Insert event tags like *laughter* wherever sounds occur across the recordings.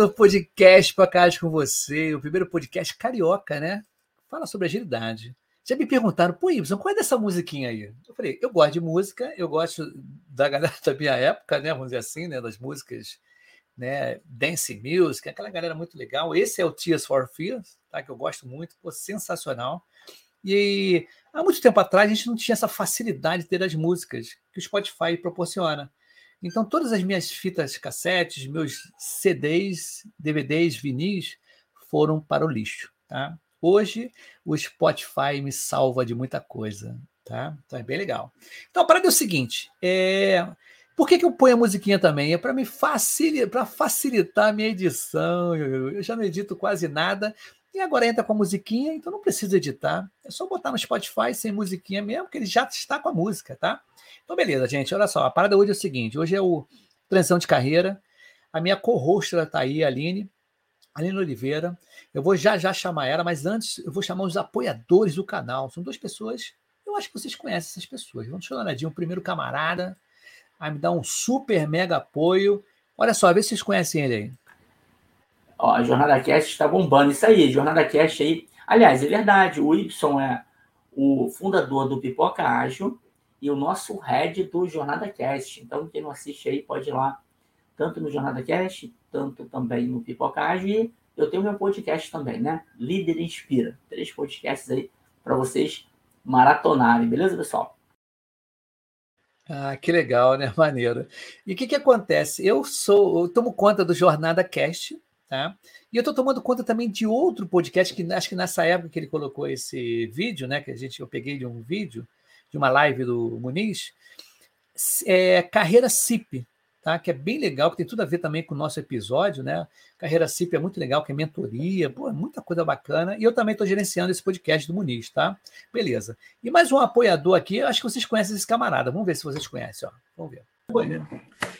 do podcast Podcast com você, o primeiro podcast carioca, né? Fala sobre agilidade. Já me perguntaram, pô, Ibson, qual é dessa musiquinha aí? Eu falei, eu gosto de música, eu gosto da galera *laughs* da minha época, né? Vamos dizer assim, né? Das músicas, né? Dance music, aquela galera muito legal. Esse é o Tears for Fears, tá? Que eu gosto muito, pô, sensacional. E há muito tempo atrás a gente não tinha essa facilidade de ter as músicas que o Spotify proporciona. Então, todas as minhas fitas cassetes, meus CDs, DVDs, vinis foram para o lixo. Tá? Hoje, o Spotify me salva de muita coisa. Tá? Então, é bem legal. Então, a parada é o seguinte: é... por que, que eu ponho a musiquinha também? É para me facilitar, facilitar a minha edição. Eu já não edito quase nada. E agora entra com a musiquinha, então não precisa editar. É só botar no Spotify sem musiquinha mesmo, que ele já está com a música, tá? Então, beleza, gente. Olha só, a parada hoje é o seguinte: hoje é o transição de carreira. A minha co-host está aí, a Aline, Aline Oliveira. Eu vou já já chamar ela, mas antes eu vou chamar os apoiadores do canal. São duas pessoas, eu acho que vocês conhecem essas pessoas. Vamos chamar o primeiro camarada, vai me dar um super mega apoio. Olha só, vê se vocês conhecem ele aí. Ó, a Jornada Cast está bombando. Isso aí, Jornada Cast aí. Aliás, é verdade, o Y é o fundador do Pipoca Ágil e o nosso head do Jornada Cast. Então, quem não assiste aí pode ir lá, tanto no Jornada Cast, tanto também no Pipoca Ágil. E eu tenho meu podcast também, né? Líder Inspira. Três podcasts aí para vocês maratonarem, beleza, pessoal? Ah, que legal, né? *laughs* Maneiro. E o que, que acontece? Eu sou, eu tomo conta do Jornada Cast, Tá? E eu estou tomando conta também de outro podcast, que acho que nessa época que ele colocou esse vídeo, né? Que a gente, eu peguei de um vídeo, de uma live do Muniz, é Carreira CIP, tá? Que é bem legal, que tem tudo a ver também com o nosso episódio, né? Carreira CIP é muito legal, que é mentoria, pô, é muita coisa bacana. E eu também estou gerenciando esse podcast do Muniz, tá? Beleza. E mais um apoiador aqui, acho que vocês conhecem esse camarada. Vamos ver se vocês conhecem, ó. Vamos ver.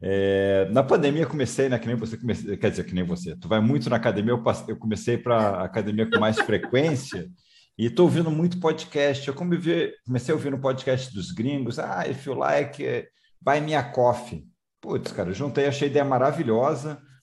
é, na pandemia comecei, né? Que nem você comecei, quer dizer, que nem você. Tu vai muito na academia, eu, passei, eu comecei para academia com mais frequência e estou ouvindo muito podcast. Eu comecei, comecei ouvindo podcast dos gringos. Ah, if you like, buy me a coffee. Putz, cara, juntei, achei a ideia maravilhosa.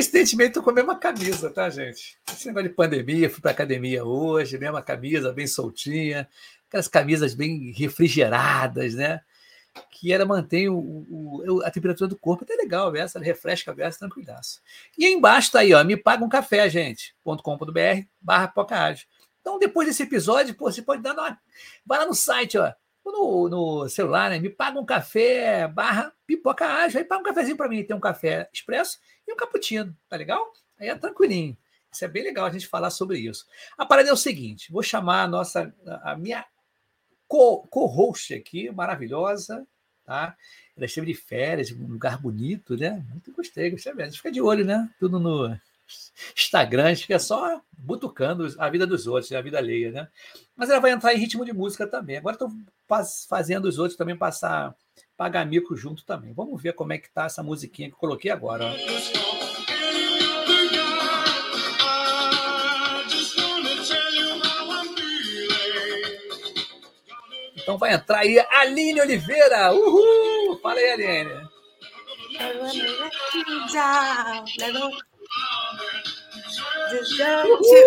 Coincidentemente, estou com a mesma camisa, tá, gente? Esse negócio de pandemia, fui para academia hoje, mesma camisa, bem soltinha, aquelas camisas bem refrigeradas, né? Que ela mantém o, o, a temperatura do corpo, até legal, essa, refresca a versa, tranquilaço. E embaixo tá aí, ó, me paga um café, gente, .com.br barra Pocahage. Então, depois desse episódio, pô, você pode dar uma. Vai lá no site, ó, no, no celular, né? Me paga um café barra pipoca ágil, aí paga um cafezinho para mim, tem um café expresso e um cappuccino, tá legal? Aí é tranquilinho. Isso é bem legal a gente falar sobre isso. A parada é o seguinte: vou chamar a nossa, a minha co-host aqui, maravilhosa, tá? Ela esteve de férias, um lugar bonito, né? Muito gostei, gostei mesmo. Fica de olho, né? Tudo no Instagram, a gente fica só butucando a vida dos outros, a vida alheia, né? Mas ela vai entrar em ritmo de música também. Agora estou fazendo os outros também passar pagar mico junto também. Vamos ver como é que tá essa musiquinha que eu coloquei agora. Ó. Então vai entrar aí Aline Oliveira. Uhul! Fala aí, Aline.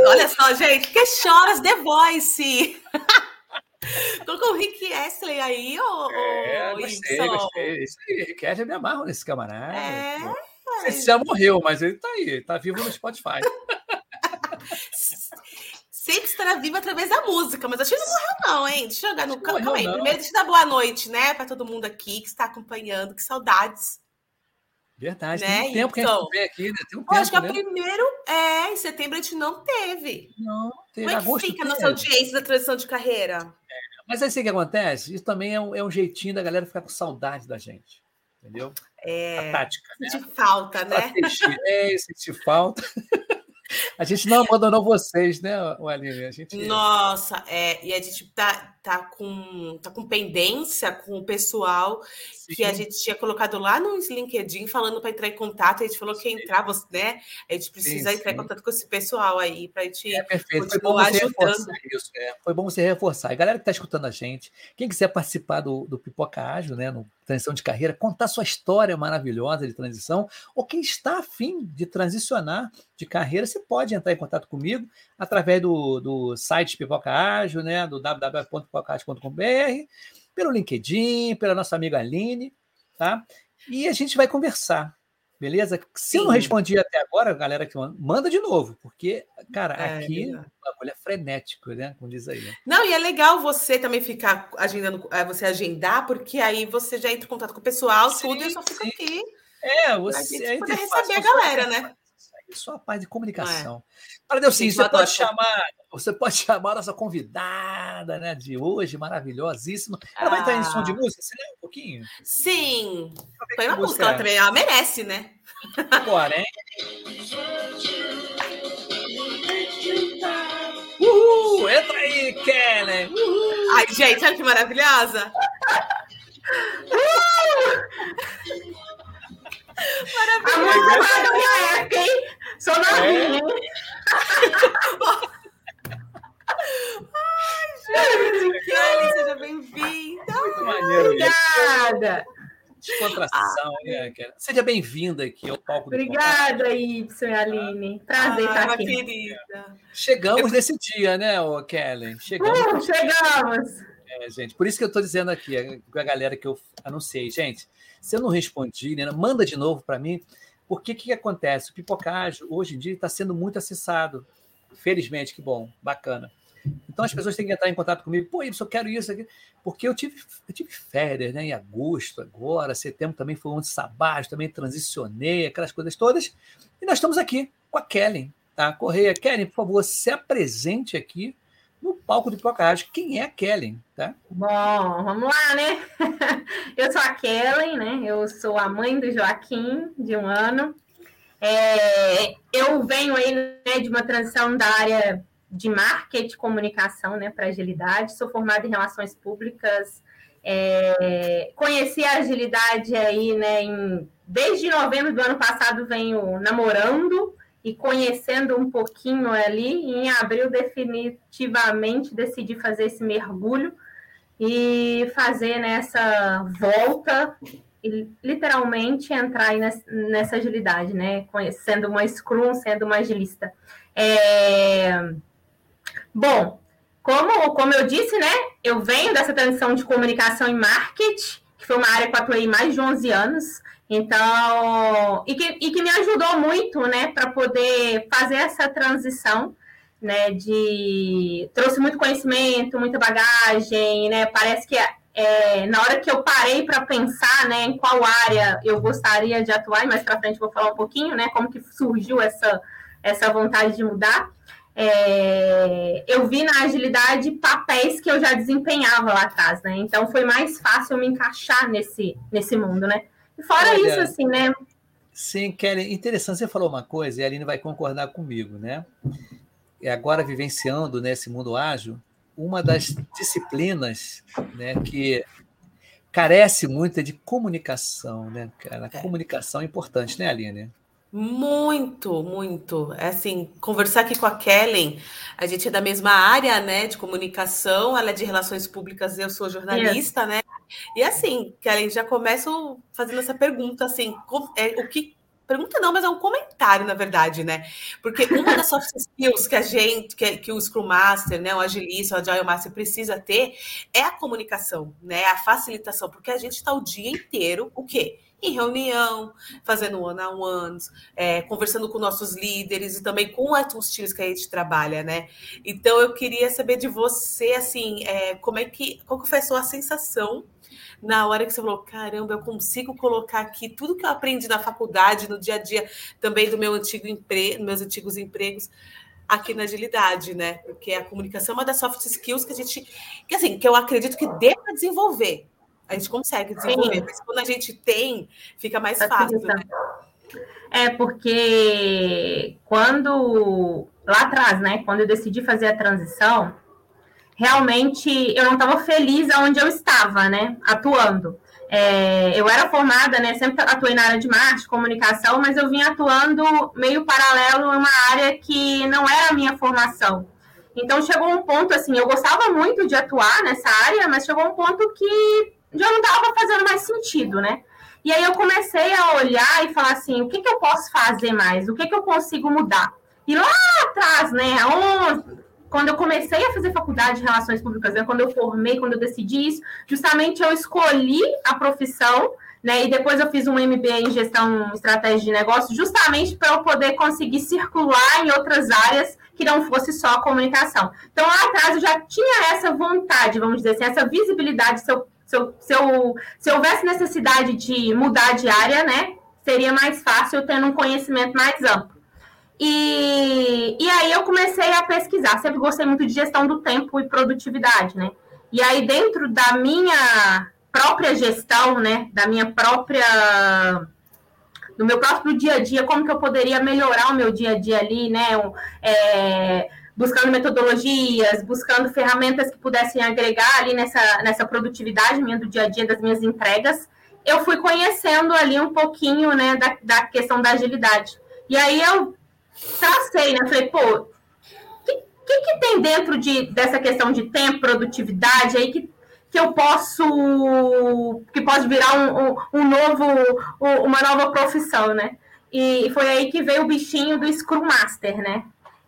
Olha só, gente, que choras The Voice. *laughs* Tô com o Rick Astley aí, ô, é, gostei, gostei. Isso aí, Rick Astley me amarro nesse camarada. É, Ele já morreu, mas ele tá aí, tá vivo no Spotify. *laughs* sempre estará vivo através da música, mas acho que não morreu, não, hein? Deixa eu jogar no campo. Calma aí. Primeiro, deixa eu dar boa noite, né, para todo mundo aqui que está acompanhando, que saudades. Verdade, né? tem um tempo então, que a gente não vê aqui, né? Tem um tempo, acho que né? primeiro, é, em setembro a gente não teve. Não, teve. Como é que Agosto fica a nossa audiência da transição de carreira? Mas aí o que acontece? Isso também é um, é um jeitinho da galera ficar com saudade da gente, entendeu? É, a tática. Né? Sentir falta, né? É, sentir falta. *laughs* A gente não abandonou vocês, né, Aline? A gente... Nossa, é, e a gente tá, tá, com, tá com pendência com o pessoal Sim. que a gente tinha colocado lá no LinkedIn falando para entrar em contato. A gente falou que ia entrar, né? A gente precisa sim, entrar em contato com esse pessoal aí para a gente é, perfeito. Foi bom você ajudando. Isso, é. Foi bom você reforçar. A galera que está escutando a gente, quem quiser participar do, do Pipoca Ágil, né, no transição de carreira, contar sua história maravilhosa de transição, ou quem está afim de transicionar de carreira, você pode entrar em contato comigo através do, do site Pipoca Ágil, né, do www.pipocaágil.com.br, pelo LinkedIn, pela nossa amiga Aline, tá? E a gente vai conversar, beleza? Se eu não respondi até agora, galera que manda de novo, porque, cara, é, aqui é o bagulho é frenético, né? Como diz aí. Né? Não, e é legal você também ficar agendando, é, você agendar, porque aí você já entra em contato com o pessoal, sim, tudo, e eu só fico sim. aqui. É, você. A gente poder receber a galera, né? Só a parte de comunicação. É. Para Deus, sim, você pode chamar, você pode *laughs* chamar a nossa convidada, né, de hoje, maravilhosíssima. Ela ah. vai entrar em som de ah. música, você lembra um pouquinho? Sim. Foi uma música, ela também, ela merece, né? Agora, hein? *laughs* Uhul! Entra aí, Kellen! Uhul. Ai, gente, olha que maravilhosa! Maravilhosa! minha época, hein? Sou novinha, hein? Ai, gente, Kelly, seja bem-vinda! Muito maneiro, Obrigada! Descontração, né, Kelly? Seja bem-vinda aqui ao palco do Obrigada, Y e Aline. Prazer ah, estar aqui. querida. Chegamos é... nesse dia, né, Kelly? Chegamos. Uh, chegamos! É, gente, por isso que eu estou dizendo aqui, com a galera que eu anunciei, gente, se eu não respondi, né, manda de novo para mim, porque o que, que acontece? O pipocagem, hoje em dia, está sendo muito acessado. Felizmente, que bom, bacana. Então as pessoas têm que entrar em contato comigo. Pô, eu quero isso aqui. Porque eu tive, eu tive férias, né? Em agosto, agora, setembro também foi um de sabático, também transicionei, aquelas coisas todas. E nós estamos aqui com a Kellen, tá? Correia. Kellen, por favor, se apresente aqui no palco do Pipocagem. Quem é a Kellen, tá? Bom, vamos lá, né? *laughs* Eu sou a Kellen, né? Eu sou a mãe do Joaquim, de um ano. É, eu venho aí né, de uma transição da área de marketing comunicação né, para agilidade. Sou formada em relações públicas. É, conheci a agilidade aí, né? Em, desde novembro do ano passado venho namorando e conhecendo um pouquinho ali. Em abril, definitivamente, decidi fazer esse mergulho e fazer nessa volta e literalmente entrar aí nessa, agilidade, né? Sendo uma Scrum, sendo uma agilista. É... Bom, como, como eu disse, né? Eu venho dessa transição de comunicação e marketing, que foi uma área que eu atuei mais de 11 anos. Então, e que, e que me ajudou muito, né, para poder fazer essa transição, né, de trouxe muito conhecimento, muita bagagem, né, parece que é, na hora que eu parei para pensar, né, em qual área eu gostaria de atuar, e mais para frente vou falar um pouquinho, né, como que surgiu essa essa vontade de mudar. É, eu vi na agilidade papéis que eu já desempenhava lá atrás, né? Então foi mais fácil me encaixar nesse, nesse mundo, né? E fora Olha, isso, assim, né? Sim, Kelly, interessante. Você falou uma coisa e a Aline vai concordar comigo, né? E agora vivenciando nesse né, mundo ágil, uma das disciplinas né, que carece muito é de comunicação, né, cara? É. Comunicação é importante, né, Aline? Muito, muito. É assim, conversar aqui com a Kellen, a gente é da mesma área, né, de comunicação, ela é de relações públicas, eu sou jornalista, né? E assim, Kellen, já começo fazendo essa pergunta, assim, é, o que pergunta não, mas é um comentário, na verdade, né? Porque uma das soft skills que a gente, que, que o Scrum Master, né, o Agilista, o Agile Master precisa ter é a comunicação, né? A facilitação, porque a gente está o dia inteiro, o quê? Em reunião, fazendo one-on-ones, é, conversando com nossos líderes e também com os times que a gente trabalha, né? Então eu queria saber de você, assim, é, como é que, qual que foi a sua sensação na hora que você falou, caramba, eu consigo colocar aqui tudo que eu aprendi na faculdade, no dia a dia, também do meu antigo emprego, meus antigos empregos, aqui na agilidade, né? Porque a comunicação é uma das soft skills que a gente, que assim, que eu acredito que para desenvolver a gente consegue desenvolver, Sim. mas quando a gente tem, fica mais fácil, né? É, porque quando lá atrás, né, quando eu decidi fazer a transição, realmente eu não estava feliz aonde eu estava, né, atuando. É, eu era formada, né, sempre atuei na área de marketing, comunicação, mas eu vinha atuando meio paralelo em uma área que não era a minha formação. Então chegou um ponto assim, eu gostava muito de atuar nessa área, mas chegou um ponto que já não estava fazendo mais sentido, né? E aí eu comecei a olhar e falar assim, o que, que eu posso fazer mais? O que, que eu consigo mudar? E lá atrás, né, quando eu comecei a fazer faculdade de Relações Públicas, né, quando eu formei, quando eu decidi isso, justamente eu escolhi a profissão, né, e depois eu fiz um MBA em Gestão Estratégia de Negócios, justamente para eu poder conseguir circular em outras áreas que não fosse só a comunicação. Então, lá atrás eu já tinha essa vontade, vamos dizer assim, essa visibilidade, se eu se, eu, se, eu, se houvesse necessidade de mudar de área, né, seria mais fácil tendo um conhecimento mais amplo. E, e aí eu comecei a pesquisar, sempre gostei muito de gestão do tempo e produtividade, né? E aí dentro da minha própria gestão, né, da minha própria do meu próprio dia a dia, como que eu poderia melhorar o meu dia a dia ali, né? É, buscando metodologias, buscando ferramentas que pudessem agregar ali nessa, nessa produtividade minha do dia a dia das minhas entregas, eu fui conhecendo ali um pouquinho, né, da, da questão da agilidade. E aí eu tracei, né, falei, pô, o que, que, que, tem dentro de, dessa questão de tempo, produtividade aí que, que eu posso, que pode virar um, um, um novo, uma nova profissão, né? E foi aí que veio o bichinho do Scrum Master, né?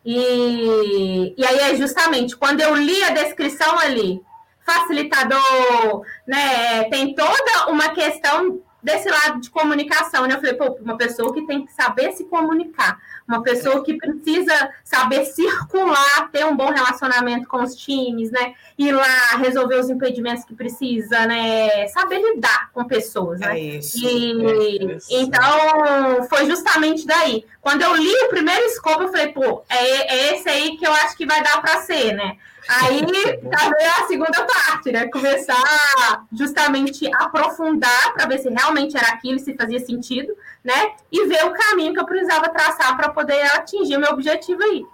E, e aí é justamente quando eu li a descrição ali, facilitador, né? Tem toda uma questão desse lado de comunicação, né? Eu falei, pô, uma pessoa que tem que saber se comunicar, uma pessoa que precisa saber circular, ter um bom relacionamento com os times, né? Ir lá resolver os impedimentos que precisa, né? Saber lidar com pessoas, né? É isso, e, é isso. então foi justamente daí. Quando eu li o primeiro escopo, eu falei, pô, é, é esse aí que eu acho que vai dar para ser, né? Aí também a segunda parte, né? Começar justamente a aprofundar para ver se realmente era aquilo, se fazia sentido, né? E ver o caminho que eu precisava traçar para poder atingir o meu objetivo aí.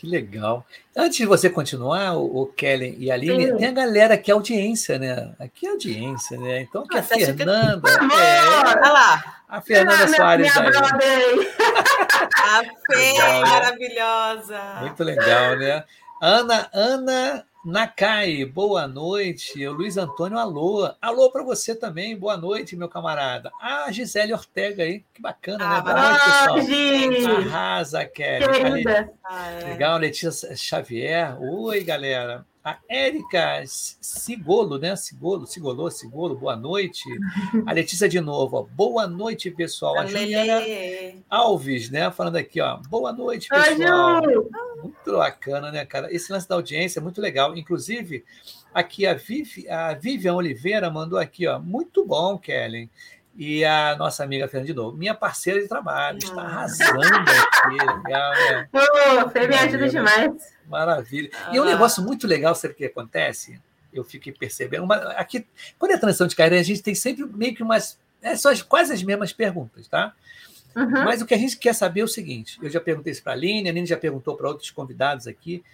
Que legal. Antes de você continuar, o, Kellen e a Aline, Sim. tem a galera que é audiência, né? Aqui é audiência, né? Então, que ah, a Fernanda. Que... Amor, é... Olha lá. A Fernanda ah, Soares minha, minha aí. *laughs* a Fê, maravilhosa. Muito legal, né? Ana, Ana Nakai, boa noite. O Luiz Antônio, alô. Alô para você também, boa noite, meu camarada. Ah, Gisele Ortega aí, que bacana, né? ah, né? Boa noite, pessoal. Arrasa, Kelly. Legal, Letícia Xavier. Oi, galera. A Érica Sigolo, né? Sigolo, Sigolô, Sigolo, boa noite. A Letícia de novo, ó. boa noite, pessoal. A Juliana Alves, né? Falando aqui, ó. Boa noite, pessoal. Muito bacana, né, cara? Esse lance da audiência é muito legal. Inclusive, aqui a, Viv, a Vivian Oliveira mandou aqui, ó. Muito bom, Kellen. E a nossa amiga Fernanda de novo, minha parceira de trabalho, está arrasando aqui. Legal, né? Pô, Fê me ajuda demais. Maravilha. E um ah. negócio muito legal, sabe o que acontece? Eu fiquei percebendo. Uma, aqui, quando é transição de carreira, a gente tem sempre meio que umas. É, são as, quase as mesmas perguntas, tá? Uhum. Mas o que a gente quer saber é o seguinte: eu já perguntei isso para a Aline, a Aline já perguntou para outros convidados aqui.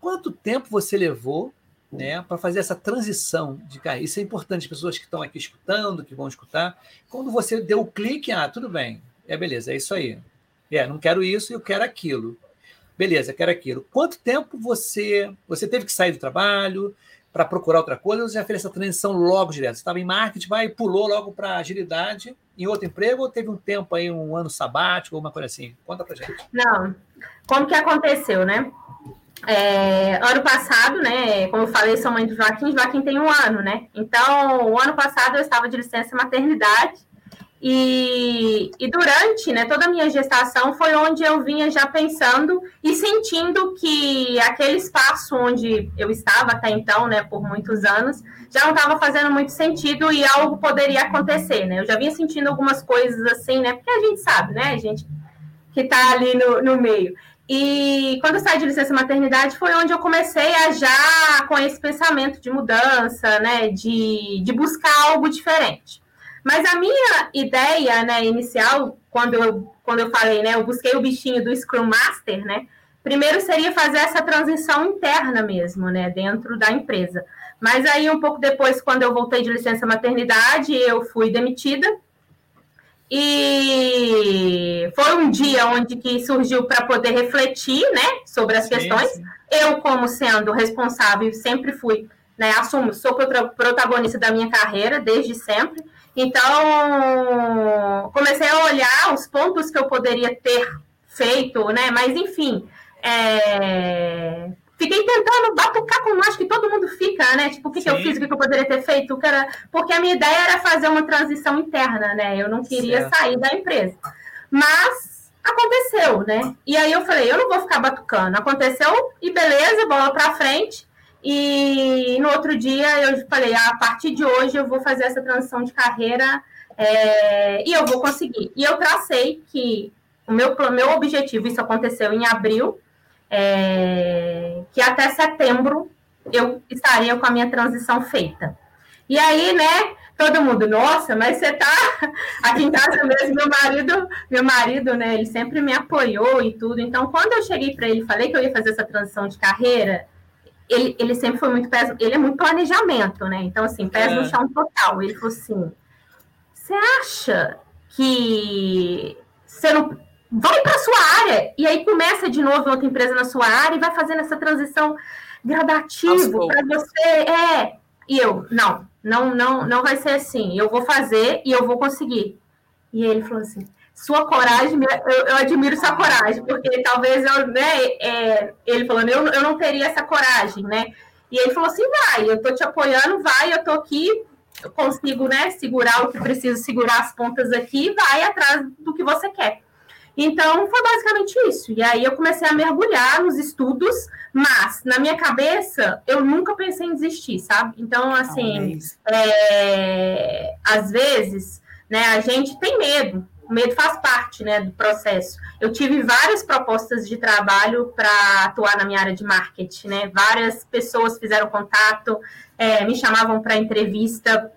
Quanto tempo você levou né, para fazer essa transição de carreira? Isso é importante, as pessoas que estão aqui escutando, que vão escutar. Quando você deu o clique, ah, tudo bem, é beleza, é isso aí. É, não quero isso, eu quero aquilo. Beleza, quero aquilo. Quanto tempo você você teve que sair do trabalho para procurar outra coisa você já fez essa transição logo direto? Você estava em marketing, vai pulou logo para agilidade em outro emprego ou teve um tempo aí, um ano sabático, alguma coisa assim? Conta para gente. Não, como que aconteceu, né? É, ano passado, né? Como eu falei, sou mãe do Joaquim, Joaquim tem um ano, né? Então, o ano passado eu estava de licença maternidade e, e, durante né, toda a minha gestação foi onde eu vinha já pensando e sentindo que aquele espaço onde eu estava até então, né, por muitos anos, já não estava fazendo muito sentido e algo poderia acontecer, né? Eu já vinha sentindo algumas coisas assim, né? Porque a gente sabe, né? A gente que está ali no, no meio. E quando eu saí de licença maternidade foi onde eu comecei a já com esse pensamento de mudança, né? De, de buscar algo diferente. Mas a minha ideia, né, inicial, quando eu, quando eu falei, né, eu busquei o bichinho do Scrum Master, né, primeiro seria fazer essa transição interna mesmo, né, dentro da empresa. Mas aí, um pouco depois, quando eu voltei de licença maternidade, eu fui demitida. E foi um dia onde que surgiu para poder refletir, né, sobre as sim, questões. Sim. Eu, como sendo responsável, sempre fui, né, assumo, sou protagonista da minha carreira desde sempre. Então, comecei a olhar os pontos que eu poderia ter feito, né? Mas, enfim, é... fiquei tentando batucar como acho que todo mundo fica, né? Tipo, o que, que eu fiz, o que, que eu poderia ter feito? Que era... Porque a minha ideia era fazer uma transição interna, né? Eu não queria certo. sair da empresa. Mas aconteceu, né? E aí eu falei, eu não vou ficar batucando. Aconteceu e beleza, bola para frente. E no outro dia eu falei, ah, a partir de hoje eu vou fazer essa transição de carreira é, e eu vou conseguir. E eu tracei que o meu, meu objetivo, isso aconteceu em abril, é, que até setembro eu estaria com a minha transição feita. E aí, né, todo mundo, nossa, mas você tá *laughs* aqui em casa mesmo, meu marido, meu marido, né, ele sempre me apoiou e tudo. Então, quando eu cheguei para ele, falei que eu ia fazer essa transição de carreira, ele, ele sempre foi muito pés, ele é muito planejamento, né? Então, assim, pés é. no chão total. Ele falou assim: você acha que você não. Vai para sua área e aí começa de novo outra empresa na sua área e vai fazendo essa transição gradativa para você. É. E eu, não, não, não, não vai ser assim. Eu vou fazer e eu vou conseguir. E ele falou assim: sua coragem, eu, eu, admiro sua coragem, porque talvez eu, né, é, ele falando, eu, eu não teria essa coragem, né? E ele falou assim: vai, eu tô te apoiando, vai, eu tô aqui, eu consigo, né, segurar o que preciso segurar as pontas aqui, vai atrás do que você quer. Então, foi basicamente isso. E aí eu comecei a mergulhar nos estudos, mas na minha cabeça eu nunca pensei em desistir, sabe? Então, assim, é, às vezes, né, a gente tem medo, o medo faz parte né, do processo. Eu tive várias propostas de trabalho para atuar na minha área de marketing, né? Várias pessoas fizeram contato, é, me chamavam para entrevista.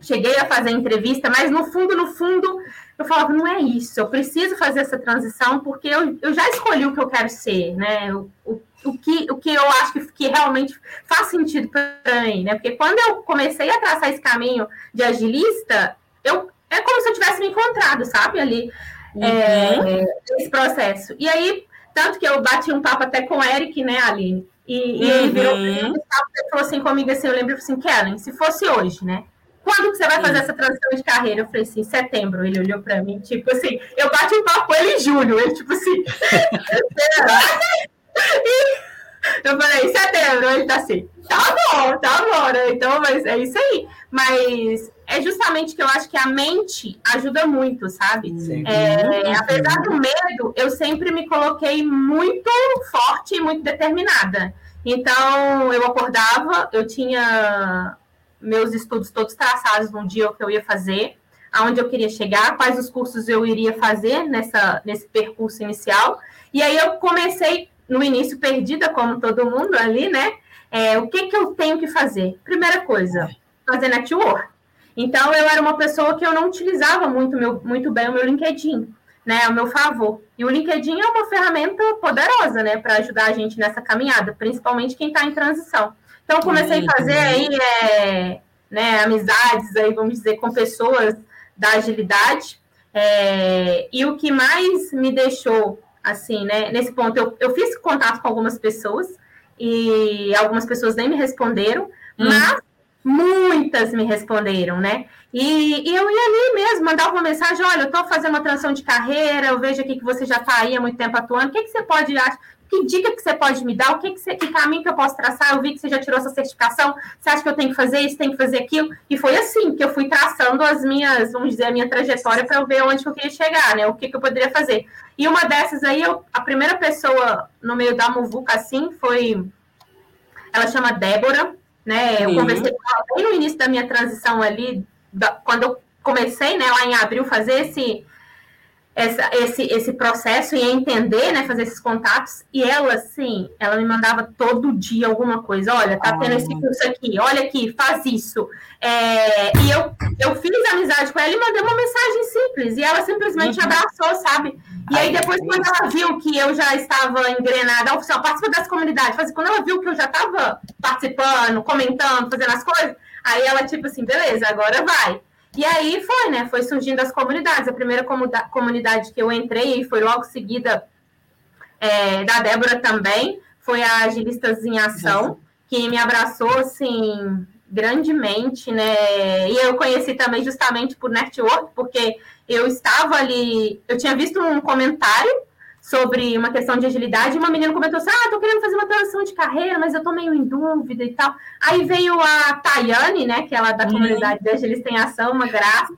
Cheguei a fazer entrevista, mas no fundo, no fundo, eu falava, não é isso, eu preciso fazer essa transição porque eu, eu já escolhi o que eu quero ser, né? O, o, o, que, o que eu acho que, que realmente faz sentido para mim, né? Porque quando eu comecei a traçar esse caminho de agilista, eu, é como se eu tivesse me encontrado, sabe, ali, uhum. é, esse processo. E aí, tanto que eu bati um papo até com o Eric, né, Aline, e, e ele virou uhum. e falou assim comigo, assim, eu lembro assim, Kellen, se fosse hoje, né, quando que você vai fazer essa transição de carreira? Eu falei assim, setembro. Ele olhou para mim, tipo assim, eu bati um papo com ele em julho. Ele, tipo assim, *laughs* eu falei, setembro. Ele tá assim, tá bom, tá bom, né? Então, mas é isso aí. Mas é justamente que eu acho que a mente ajuda muito, sabe? É, apesar do medo, eu sempre me coloquei muito forte e muito determinada. Então, eu acordava, eu tinha meus estudos todos traçados no dia que eu ia fazer. aonde eu queria chegar, quais os cursos eu iria fazer nessa, nesse percurso inicial. E aí eu comecei, no início, perdida, como todo mundo ali, né? É, o que, que eu tenho que fazer? Primeira coisa, fazer network. Então, eu era uma pessoa que eu não utilizava muito, meu, muito bem o meu LinkedIn, né, ao meu favor. E o LinkedIn é uma ferramenta poderosa, né, para ajudar a gente nessa caminhada, principalmente quem está em transição. Então, comecei a fazer aí, é, né, amizades aí, vamos dizer, com pessoas da agilidade. É, e o que mais me deixou, assim, né, nesse ponto, eu, eu fiz contato com algumas pessoas, e algumas pessoas nem me responderam, hum. mas muitas me responderam, né? E, e, eu ia ali mesmo, mandava uma mensagem, olha, eu estou fazendo uma transição de carreira, eu vejo aqui que você já está aí há muito tempo atuando, o que, que você pode que dica que você pode me dar? O que, que, você, que caminho que eu posso traçar? Eu vi que você já tirou essa certificação. Você acha que eu tenho que fazer isso, tenho que fazer aquilo? E foi assim que eu fui traçando as minhas, vamos dizer, a minha trajetória para eu ver onde eu queria chegar, né? O que, que eu poderia fazer. E uma dessas aí, eu, a primeira pessoa no meio da Muvuca, assim, foi. Ela chama Débora, né? Eu conversei com ela bem no início da minha transição ali, da, quando eu comecei, né, lá em abril, fazer esse essa, esse, esse processo e entender, né, fazer esses contatos. E ela, assim, ela me mandava todo dia alguma coisa. Olha, tá tendo esse curso aqui, olha aqui, faz isso. É, e eu, eu fiz amizade com ela e mandei uma mensagem simples. E ela simplesmente uhum. abraçou, sabe? E aí, depois, quando ela viu que eu já estava engrenada, ela falou, participa das comunidades. Quando ela viu que eu já estava participando, comentando, fazendo as coisas, aí ela, tipo assim, beleza, agora vai. E aí foi, né? Foi surgindo as comunidades. A primeira comunidade que eu entrei, e foi logo seguida é, da Débora também, foi a Agilistas em Ação, que me abraçou, assim, grandemente, né? E eu conheci também justamente por network, porque eu estava ali, eu tinha visto um comentário sobre uma questão de agilidade, e uma menina comentou assim: Ah, tô querendo fazer uma transição de carreira, mas eu tô meio em dúvida e tal. Aí veio a Tayane, né, que ela é da uhum. comunidade de Agilista em Ação, uma graça,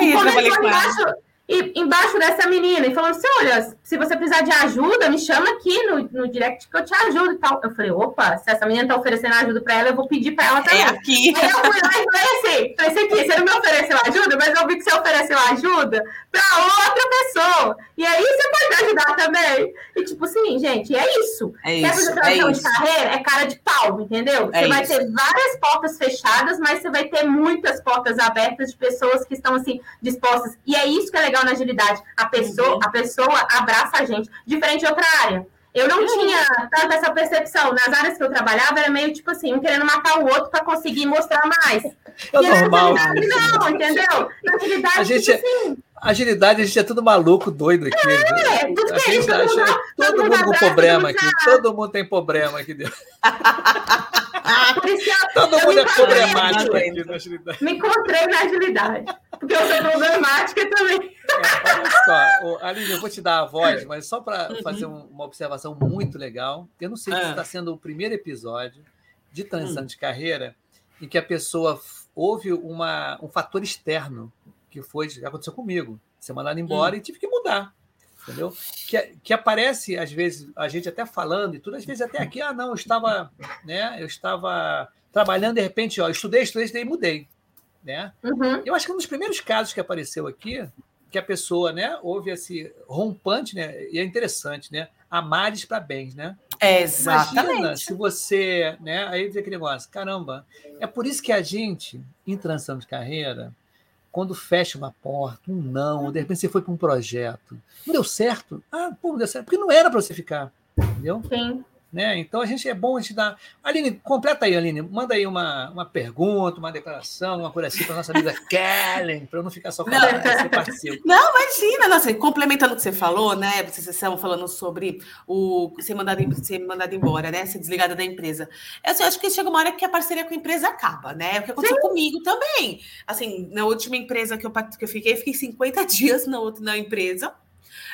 e comentou embaixo, e embaixo dessa menina e falando assim: olha, se você precisar de ajuda, me chama aqui no, no direct que eu te ajudo e tal. Eu falei: opa, se essa menina está oferecendo ajuda para ela, eu vou pedir para ela também. É aqui. Aí eu fui lá e falei assim: falei assim, você não me ofereceu ajuda, mas eu vi que você ofereceu ajuda para outra pessoa. E aí você pode me ajudar também. E tipo assim, gente, é isso. É isso. Quer fazer é de carreira? É cara de pau, entendeu? É você vai ter várias portas fechadas, mas você vai ter muitas portas abertas de pessoas que estão assim dispostas. E é isso que é legal legal na agilidade. A pessoa, uhum. a pessoa abraça a gente, diferente de outra área. Eu não uhum. tinha tanta essa percepção. Nas áreas que eu trabalhava, era meio tipo assim, um querendo matar o outro para conseguir mostrar mais. *laughs* É normal. não, entendeu? Na agilidade, a gente, tipo assim, agilidade, a gente é tudo maluco, doido aqui. É, né? tudo a gente todo, mundo, todo mundo com problema aqui. Todo mundo tem problema aqui dentro. *laughs* todo mundo é problemático aqui na agilidade. Me encontrei na agilidade. Porque eu sou problemática também. É, olha só, Aline, eu vou te dar a voz, mas só para uhum. fazer uma observação muito legal. Eu não sei se ah. está sendo o primeiro episódio de transição hum. de carreira em que a pessoa houve uma, um fator externo que foi aconteceu comigo. Ser mandado embora hum. e tive que mudar. Entendeu? Que, que aparece, às vezes, a gente até falando e tudo, às vezes até aqui, ah, não, eu estava, né, eu estava trabalhando, de repente, ó, estudei, estudei, estudei e mudei. Né? Uhum. Eu acho que um dos primeiros casos que apareceu aqui, que a pessoa, né, houve esse rompante, né, e é interessante, né, amares para bens, né? É, exatamente. Imagina se você, né, aí diz aquele negócio, caramba, é por isso que a gente, em transição de carreira, quando fecha uma porta, um não, de repente você foi para um projeto, não deu certo, ah, pô, não deu certo, porque não era para você ficar, entendeu? Sim. Né? Então a gente é bom a gente dar. Aline, completa aí, Aline, manda aí uma, uma pergunta, uma declaração, uma coisa assim para nossa amiga *laughs* Kellen, para eu não ficar só falando, não. Não, imagina, nossa, complementando o que você falou, né? Vocês estavam falando sobre o ser mandado, ser mandado embora, né? Ser desligada da empresa. Eu, assim, acho que chega uma hora que a parceria com a empresa acaba, né? O que aconteceu Sim. comigo também. Assim, na última empresa que eu, que eu fiquei, eu fiquei 50 *laughs* dias na, outra, na empresa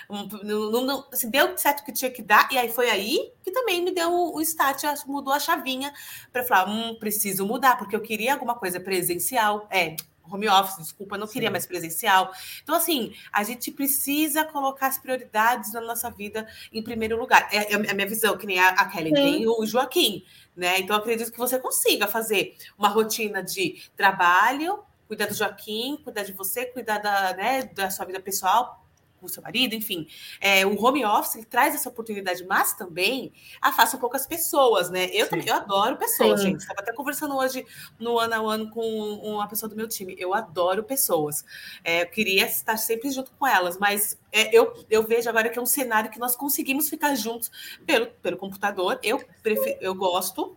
não, não, assim, deu certo que tinha que dar, e aí foi aí que também me deu o, o start, mudou a chavinha para falar, hum, preciso mudar, porque eu queria alguma coisa presencial, é, home office, desculpa, não queria Sim. mais presencial. Então, assim, a gente precisa colocar as prioridades na nossa vida em primeiro lugar. É, é a minha visão, que nem a, a Kelly Sim. tem o Joaquim, né? Então, acredito que você consiga fazer uma rotina de trabalho, cuidar do Joaquim, cuidar de você, cuidar da, né, da sua vida pessoal, o seu marido, enfim. É, o home office traz essa oportunidade, mas também afasta um pouco as pessoas, né? Eu, também, eu adoro pessoas, Sim. gente. Estava até conversando hoje no ano a ano com uma pessoa do meu time. Eu adoro pessoas. É, eu queria estar sempre junto com elas, mas é, eu, eu vejo agora que é um cenário que nós conseguimos ficar juntos pelo, pelo computador. Eu, prefiro, eu gosto,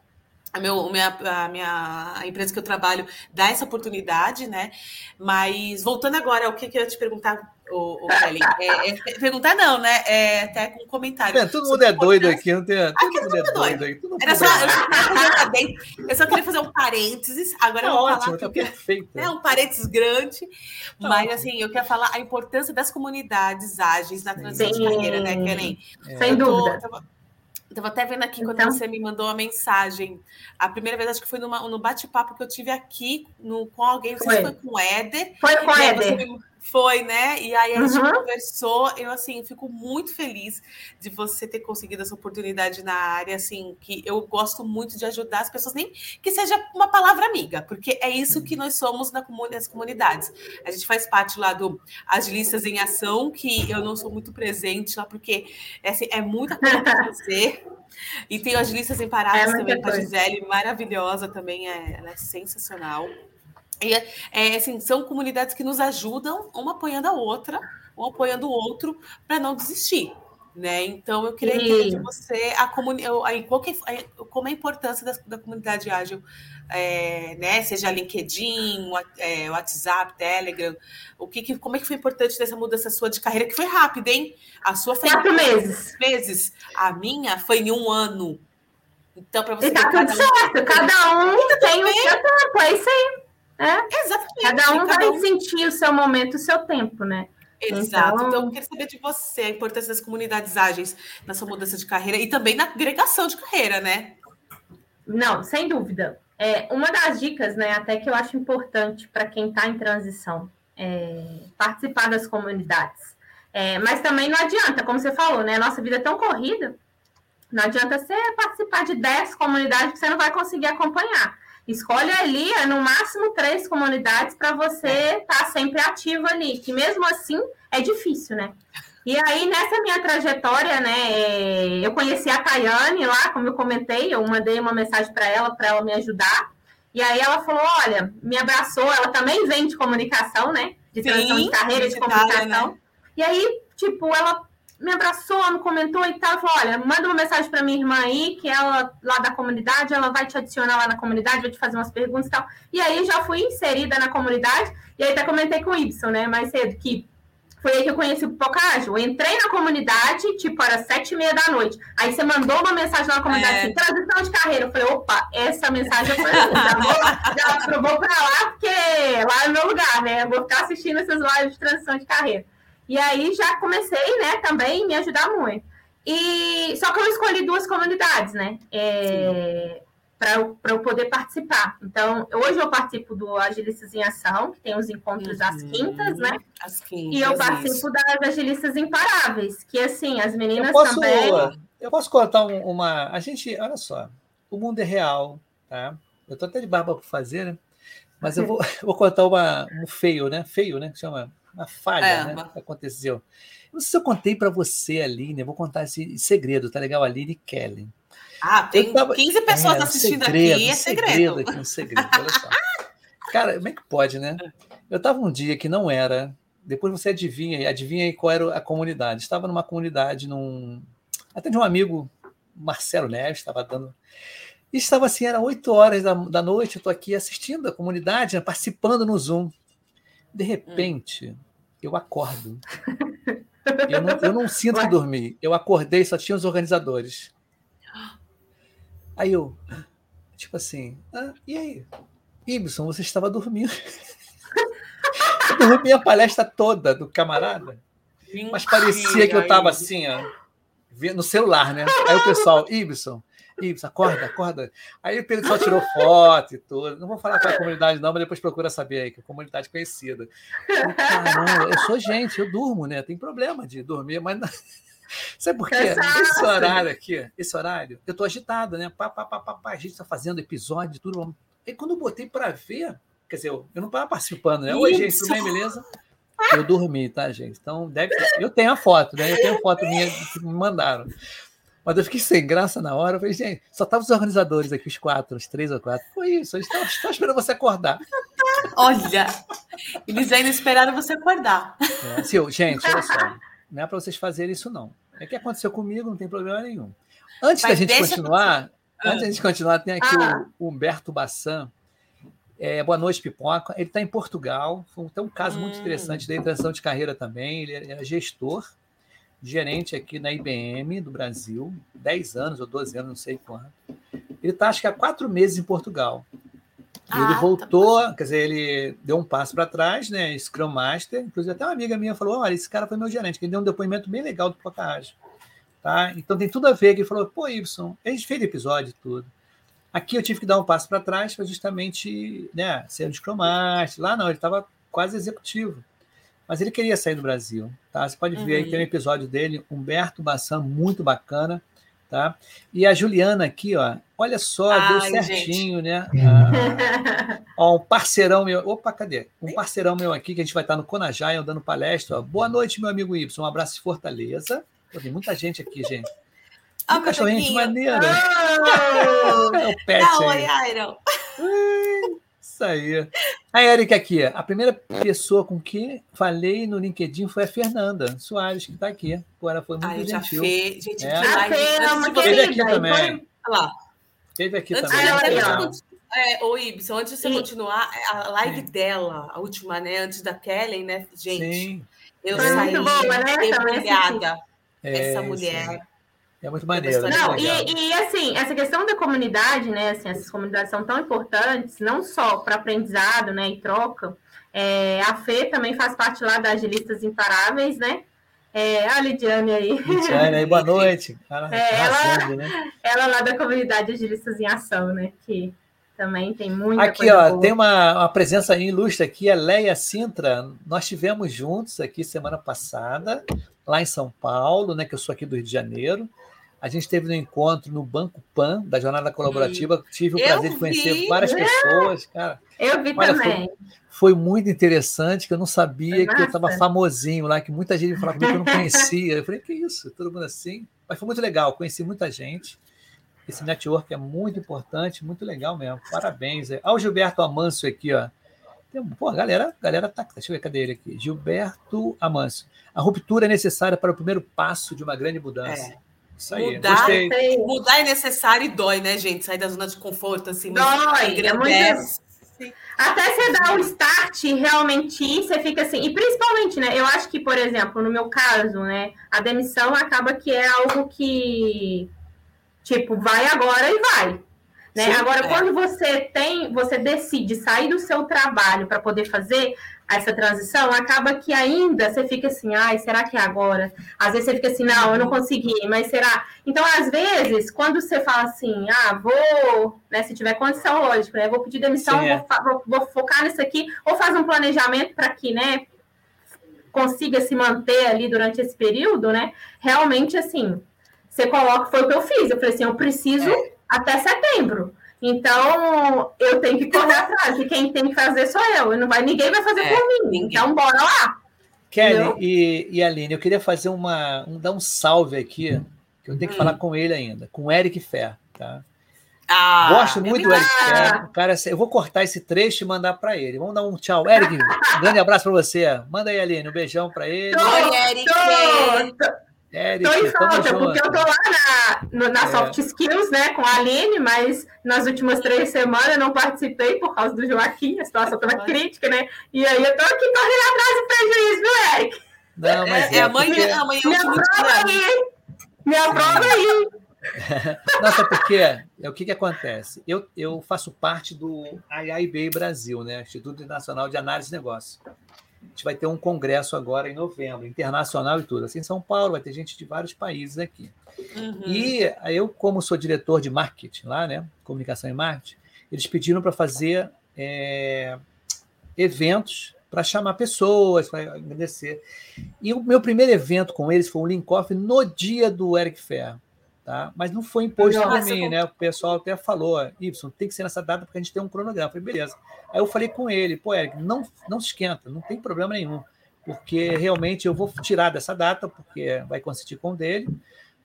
a, meu, minha, a minha a empresa que eu trabalho dá essa oportunidade, né? Mas voltando agora ao que, que eu ia te perguntar, o, o Kelly, *laughs* é, é, perguntar não, né? É até com um comentário. É, todo mundo é doido aqui, não tem. Todo aqui mundo é doido. Aqui, Era só, eu, só eu só queria fazer um parênteses. Agora tá eu vou ótimo, falar. Tá perfeito. É um parênteses grande, tá mas ótimo. assim, eu quero falar a importância das comunidades ágeis na transição de carreira, né, Kelly? É. Sem dúvida. Tô, Estava até vendo aqui quando então... você me mandou a mensagem. A primeira vez, acho que foi numa, no bate-papo que eu tive aqui no, com alguém, não sei foi. se foi com o Éder. Foi com o Éder. Foi, né? E aí a gente uhum. conversou. Eu, assim, fico muito feliz de você ter conseguido essa oportunidade na área, assim, que eu gosto muito de ajudar as pessoas, nem que seja uma palavra amiga, porque é isso que nós somos na nas comunidades. A gente faz parte lá do Agilistas em Ação, que eu não sou muito presente lá, porque assim, é muita coisa para *laughs* fazer. E tem o Agilistas Imparáveis é também com a Gisele, maravilhosa também, é, ela é sensacional. E, é, assim, são comunidades que nos ajudam, uma apoiando a outra, um apoiando o outro, para não desistir. Né? Então, eu queria entender de você a comunidade, como é a importância da, da comunidade ágil, é, né? seja LinkedIn, é, WhatsApp, Telegram, o que, como é que foi importante dessa mudança sua de carreira, que foi rápida, hein? A sua foi quatro meses. meses. A minha foi em um ano. Então, para você. E tá tudo certo, cada um tem o seu tempo, é isso aí. É? Exatamente. Cada um cada vai um... sentir o seu momento, o seu tempo, né? Exato. Então... então, eu queria saber de você a importância das comunidades ágeis na sua mudança de carreira e também na agregação de carreira, né? Não, sem dúvida. É, uma das dicas, né, até que eu acho importante para quem está em transição, é participar das comunidades. É, mas também não adianta, como você falou, né? Nossa vida é tão corrida, não adianta você participar de 10 comunidades que você não vai conseguir acompanhar. Escolhe ali, é, no máximo, três comunidades para você estar tá sempre ativo ali, que mesmo assim é difícil, né? E aí, nessa minha trajetória, né, eu conheci a Tayane lá, como eu comentei, eu mandei uma mensagem para ela, para ela me ajudar. E aí ela falou: olha, me abraçou, ela também vem de comunicação, né? De transição de carreira, de comunicação. Né? E aí, tipo, ela me abraçou, me comentou e tal, falou, olha, manda uma mensagem para minha irmã aí, que ela lá da comunidade, ela vai te adicionar lá na comunidade, vai te fazer umas perguntas e tal. E aí já fui inserida na comunidade, e aí até comentei com o Y, né, mais cedo, que foi aí que eu conheci o Pipocágio. Eu entrei na comunidade, tipo, era sete e meia da noite. Aí você mandou uma mensagem na comunidade é. assim, transição de carreira. Eu falei, opa, essa mensagem foi já vou, já vou pra lá, porque lá é meu lugar, né? Eu vou ficar assistindo essas lives de transição de carreira. E aí já comecei, né, também me ajudar muito. E só que eu escolhi duas comunidades, né? É, para eu, eu poder participar. Então, hoje eu participo do Agilistas em Ação, que tem os encontros uhum. às quintas, né? Às quintas. E eu participo isso. das Agilistas Imparáveis, que assim, as meninas eu posso, também. Eu posso contar uma. A gente, olha só, o mundo é real, tá? Eu tô até de barba para fazer, né? Mas eu *laughs* vou, vou contar uma, um feio, né? Feio, né? Que chama uma falha é, né, que aconteceu. Não sei se eu contei para você, Aline, eu vou contar esse segredo, tá legal? Aline e Kelly. Ah, tem tava... 15 pessoas é, assistindo segredo, aqui, é segredo. segredo aqui, um segredo, olha só. Cara, como é que pode, né? Eu estava um dia que não era, depois você adivinha, adivinha aí qual era a comunidade. Estava numa comunidade, num. Até de um amigo, Marcelo Neves, estava dando. E estava assim, era 8 horas da, da noite, eu estou aqui assistindo a comunidade, né, participando no Zoom. De repente, hum eu acordo. *laughs* Eu não, eu não sinto que dormi. Eu acordei, só tinha os organizadores. Aí eu, tipo assim, ah, e aí? Ibson, você estava dormindo. *laughs* Eu dormi a palestra toda do camarada. Mas parecia que eu estava assim, ó, no celular, né? Aí o pessoal, Ibson, Ibson, acorda, acorda. Aí o pessoal tirou foto e tudo. Não vou falar qual é a comunidade, não, mas depois procura saber aí, que é comunidade conhecida. Caramba, eu sou gente, eu durmo, né? Tem problema de dormir, mas. Não... Sabe por quê? Esse horário aqui, esse horário, eu tô agitado, né? Pá, pá, pá, pá, pá, a gente tá fazendo episódio, tudo. E quando eu botei para ver, Quer dizer, eu, eu não estava participando, né? Oi, gente, tudo bem, beleza? Eu dormi, tá, gente? Então, deve Eu tenho a foto, né? Eu tenho a foto minha que me mandaram. Mas eu fiquei sem graça na hora. Eu falei, gente, só estavam os organizadores aqui, os quatro, os três ou quatro. Foi isso, eles estavam esperando você acordar. Olha, eles ainda esperaram você acordar. É, assim, gente, olha só. Não é para vocês fazerem isso, não. É que aconteceu comigo, não tem problema nenhum. Antes Mas da gente continuar, antes da gente continuar, tem aqui ah. o Humberto Bassan. É, boa noite, Pipoca. Ele está em Portugal. Foi um, um caso hum. muito interessante da transição de carreira também. Ele é gestor, gerente aqui na IBM do Brasil, 10 anos ou 12 anos, não sei quanto. Ele está, acho que há quatro meses em Portugal. Ah, ele tá voltou, tá quer dizer, ele deu um passo para trás, né? Scrum Master. Inclusive, até uma amiga minha falou: olha, esse cara foi meu gerente, que ele deu um depoimento bem legal do Pocahage. Tá? Então tem tudo a ver que ele falou, pô, Y, a gente fez episódio e tudo. Aqui eu tive que dar um passo para trás para justamente né, ser um Scrum Master. Lá não, ele estava quase executivo. Mas ele queria sair do Brasil. Tá? Você pode ver uhum. aí, tem um episódio dele, Humberto Bassan, muito bacana. Tá? E a Juliana aqui, ó, olha só, Ai, deu certinho, gente. né? *laughs* Ah, ó, um parceirão meu. Opa, cadê? Um parceirão meu aqui que a gente vai estar no Conajai dando palestra. Ó. Boa noite, meu amigo Y. Um abraço de Fortaleza. tem muita gente aqui, gente. Ah, um cachorrinho de maneira. Oh! *laughs* é o pet Não, aí. Iron. Isso aí. A Erika aqui, a primeira pessoa com que falei no LinkedIn foi a Fernanda Soares, que está aqui. Pô, ela foi muito Ai, gentil. Já fez, gente, é. a Fê é uma Teve aqui também. Foi... Olha lá. Teve aqui antes, também. Antes, é, ô Ibson, antes de você Sim. continuar, a live Sim. dela, a última, né, antes da Kellen, né, gente, Sim. eu Sim. saí boa, né? É, Essa mulher... É muito maneiro. Né? Não, e, e, assim, essa questão da comunidade, né? Assim, essas comunidades são tão importantes, não só para aprendizado, né, e troca. É, a Fê também faz parte lá das Agilistas Imparáveis, né? É, a Lidiane aí. Lidiane aí, boa *laughs* noite. Ela, é, ela, né? ela lá da comunidade Agilistas em Ação, né? Que também tem muita Aqui, ó, boa. tem uma, uma presença ilustre aqui, a Leia Sintra. Nós tivemos juntos aqui semana passada, lá em São Paulo, né? Que eu sou aqui do Rio de Janeiro. A gente teve um encontro no Banco Pan, da Jornada Colaborativa. Tive o eu prazer de conhecer vi. várias *laughs* pessoas, cara. Eu vi Olha, também. Foi, foi, muito interessante, que eu não sabia que eu estava famosinho lá, que muita gente falava comigo que eu não conhecia. Eu falei, que isso? Todo mundo assim. Mas foi muito legal, conheci muita gente. Esse network é muito importante, muito legal mesmo. Parabéns. Olha o Gilberto Amâncio aqui, ó. Pô, a galera, a galera tá. Deixa eu ver, cadê ele aqui? Gilberto Amâncio. A ruptura é necessária para o primeiro passo de uma grande mudança. É. Isso aí, mudar, mudar é necessário e dói, né, gente? Sair da zona de conforto, assim. Dói, é muito... Até você dar o start realmente ir, você fica assim. E principalmente, né? Eu acho que, por exemplo, no meu caso, né? A demissão acaba que é algo que, tipo, vai agora e vai. Né? Sim, Agora, é. quando você tem, você decide sair do seu trabalho para poder fazer essa transição, acaba que ainda você fica assim, ai, será que é agora? Às vezes você fica assim, não, eu não consegui, mas será? Então, às vezes, quando você fala assim, ah, vou, né, se tiver condição, lógico, né, vou pedir demissão, Sim, é. vou, vou, focar nisso aqui, ou faz um planejamento para que, né, consiga se manter ali durante esse período, né? Realmente, assim, você coloca, foi o que eu fiz, eu falei assim, eu preciso é até setembro. Então, eu tenho que correr atrás, e quem tem que fazer sou eu. Não vai, ninguém vai fazer é, por mim. Ninguém. Então, bora lá. Kelly e, e Aline, eu queria fazer uma. Um, dar um salve aqui, que eu tenho que hum. falar com ele ainda, com o Eric Fer, tá? Ah, Gosto muito do Eric Fer. O cara, eu vou cortar esse trecho e mandar para ele. Vamos dar um tchau. Eric, um grande abraço para você. Manda aí, Aline, um beijão para ele. Oi, Eric. Tô, tô. Eric, tô em falta, porque eu tô lá na, na é. Soft Skills, né, com a Aline, mas nas últimas três *laughs* semanas eu não participei por causa do Joaquim, a situação estava crítica, né? E aí eu tô aqui correndo atrás do prejuízo, viu, Eric? Não, mas é, é, é amanhã, porque... amanhã é o último dia. Me aprova aí. *laughs* Nossa, porque é, o que, que acontece? Eu, eu faço parte do IIB Brasil, né? Instituto Internacional de Análise de Negócios a gente vai ter um congresso agora em novembro, internacional e tudo. Assim, em São Paulo vai ter gente de vários países aqui. Uhum. E eu, como sou diretor de marketing lá, né, comunicação e marketing, eles pediram para fazer é, eventos para chamar pessoas, para agradecer. E o meu primeiro evento com eles foi um link-off no dia do Eric Ferro. Tá? Mas não foi imposto para mim, né? O pessoal até falou, Y, tem que ser nessa data porque a gente tem um cronograma. Eu falei, beleza. Aí eu falei com ele, pô, Eric, não, não se esquenta, não tem problema nenhum, porque realmente eu vou tirar dessa data, porque vai coincidir com o dele,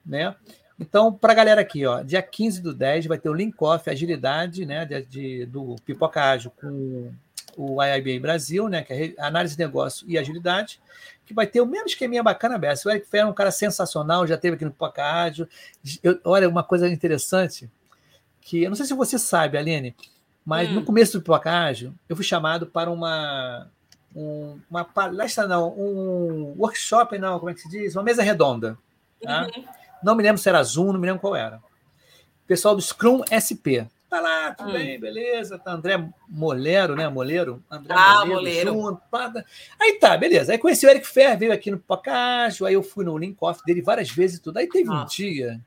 né? Então, para a galera aqui, ó, dia 15 do 10 vai ter o Link Off Agilidade, né, de, de- do Pipoca Ágil com o IIBA Brasil, né, que é análise de negócio e agilidade, que vai ter o mesmo esqueminha bacana aberto. O Eric Ferro é um cara sensacional, já teve aqui no. Eu- olha, uma coisa interessante, que eu não sei se você sabe, Aline, mas Hum. no começo do Ágil, eu fui chamado para uma, um- uma palestra, não, um workshop, não, como é que se diz? Uma mesa redonda. Tá? Uhum. Não me lembro se era Zoom, não me lembro qual era. Pessoal do Scrum SP. Tá lá, tudo Hum. bem, beleza. Tá André Molero, né? Moleiro? André Ah, Moleiro. junto, tá. Aí tá, beleza. Aí conheci o Eric Fer, veio aqui no Pocágio, aí eu fui no link off dele várias vezes e tudo. Aí teve um Nossa. dia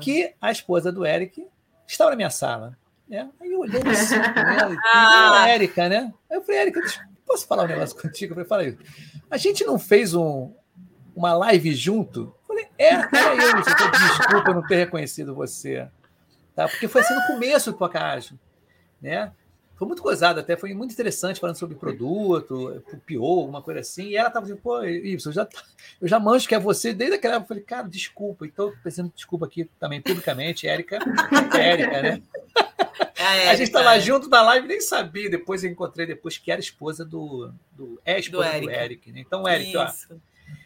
que a esposa do Eric estava na minha sala. Né? Aí eu olhei assim com ela, e Ah. a Érica, né? Aí eu falei, Érica, deixa- posso falar um negócio contigo? Eu falei, fala aí. A gente não fez um, uma live junto? Eu falei, é, era eu. Desculpa eu não ter reconhecido você. Tá? Porque foi assim no começo do Pocahontas, né? Foi muito gozado até, foi muito interessante falando sobre produto, o PO, uma coisa assim. E ela estava dizendo, pô, Ibsen, eu já, eu já manjo que é você desde aquela época. Eu falei, cara, desculpa. Então, pensando desculpa aqui também publicamente, Érica, Érica, né? É, *laughs* a gente estava é. junto na live, nem sabia. Depois eu encontrei depois que era esposa do. do é esposa do, Eric. Eric. né? Então, Eric, ó, Isso.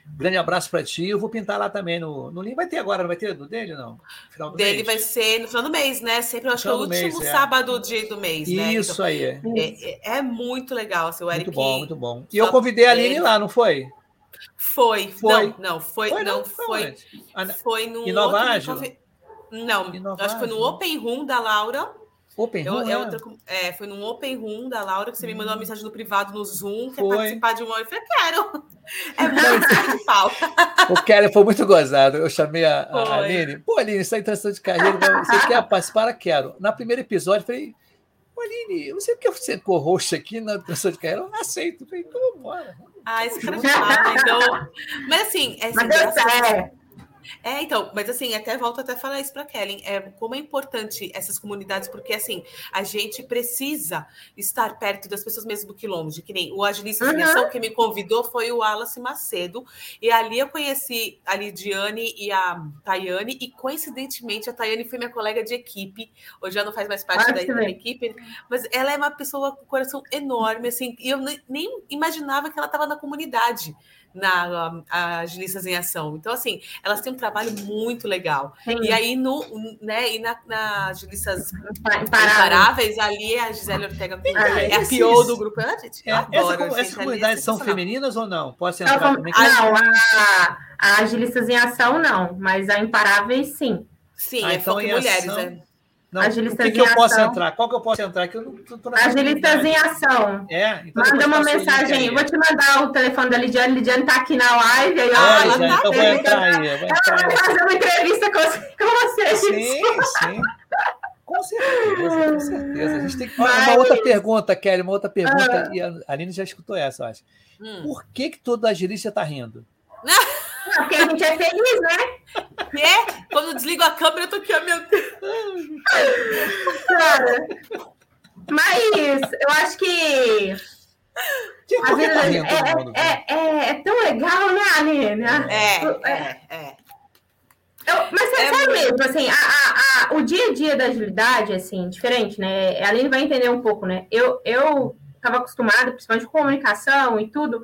Grande abraço para ti. Eu vou pintar lá também no, no link. Vai ter agora, não vai ter do dele, não? Final do Dele mês? vai ser no final do mês, né? Sempre, eu acho que é o último mês, é. sábado de, do mês, né? Isso aí. é. Então, é, é- é muito legal, assim, o Eric. Muito bom, muito bom. E eu convidei a Aline lá, não foi? Foi. Foi. Não, não, foi, não, foi. onde? Ah, na- Foi no Inova outro Não, acho que foi no. Open Room da Laura. Open Eu, Room, é né? outra, é, foi num Open Room da Laura que você me mandou uma mensagem no privado no Zoom, quer Foi. participar de uma. Eu falei, quero. *laughs* É muito pau. O Kelly foi muito gozado. Eu chamei a, a. Aline. Pô, Aline, isso é em transição de carreira. Você quer participar? Eu Quero. Na primeiro episódio, eu falei, Pô, Aline, eu não sei porque você é co-host aqui na transição de carreira. Eu aceito. Eu falei, então vamos embora. Ah, esse cara de pau, então. Mas assim, é assim, Mas deu graças certo. É, então, mas assim, até volto até a falar isso para Kellen, é como é importante essas comunidades, porque assim, a gente precisa estar perto das pessoas mesmo do quilômetro, que nem o Agilista Uhum. de que me convidou foi o Wallace Macedo, e ali eu conheci a Lidiane e a Tayane, e coincidentemente a Tayane foi minha colega de equipe, hoje já não faz mais parte Ah, da, que bem. equipe, mas ela é uma pessoa com coração enorme, assim, e eu nem imaginava que ela estava na comunidade, na a, Agilistas em Ação. Então, assim, elas têm um trabalho muito legal. Sim. E aí, no, né, e na, na Agilistas Imparável. Imparáveis, ali é a Gisele Ortega, Ah, é a PO do grupo. Ah, gente, eu É, adoro, essas é comunidades são femininas ou não? Posso Não, entrar como- também? não, a, a Agilistas em Ação não, mas a Imparáveis sim. Sim, Ah, é então foco em mulheres. ação- É. Não, o Agilistas que, que em eu posso ação. entrar? Qual que eu posso entrar? Que eu não tô, tô na Agilistas em Ação. É, então Manda uma o mensagem aí. vou te mandar o telefone da Lidiane. Lidiane tá aqui na live. Aí, É, ela Lidiane, tá então eu vou entrar aí. Ela vai fazer uma entrevista com, com você. Sim, sim. Com certeza, com certeza. A gente tem que... Mas- Uma outra pergunta, Kelly, uma outra pergunta, e a Aline já escutou essa, eu acho. Hum. Por que, que todo agilista está rindo? *laughs* Porque a gente é feliz, né? Que é? Quando eu desligo a câmera, eu tô aqui, ó, meu Deus. Cara. Mas eu acho que Que- a vida tá da gente é, é, é, é tão legal, né, Aline? É, é, é. Eu- mas é É muito. mesmo, assim, a, a- a- o dia a dia da agilidade, assim, diferente, né? A Aline vai entender um pouco, né? Eu, eu estava acostumada, principalmente com comunicação e tudo,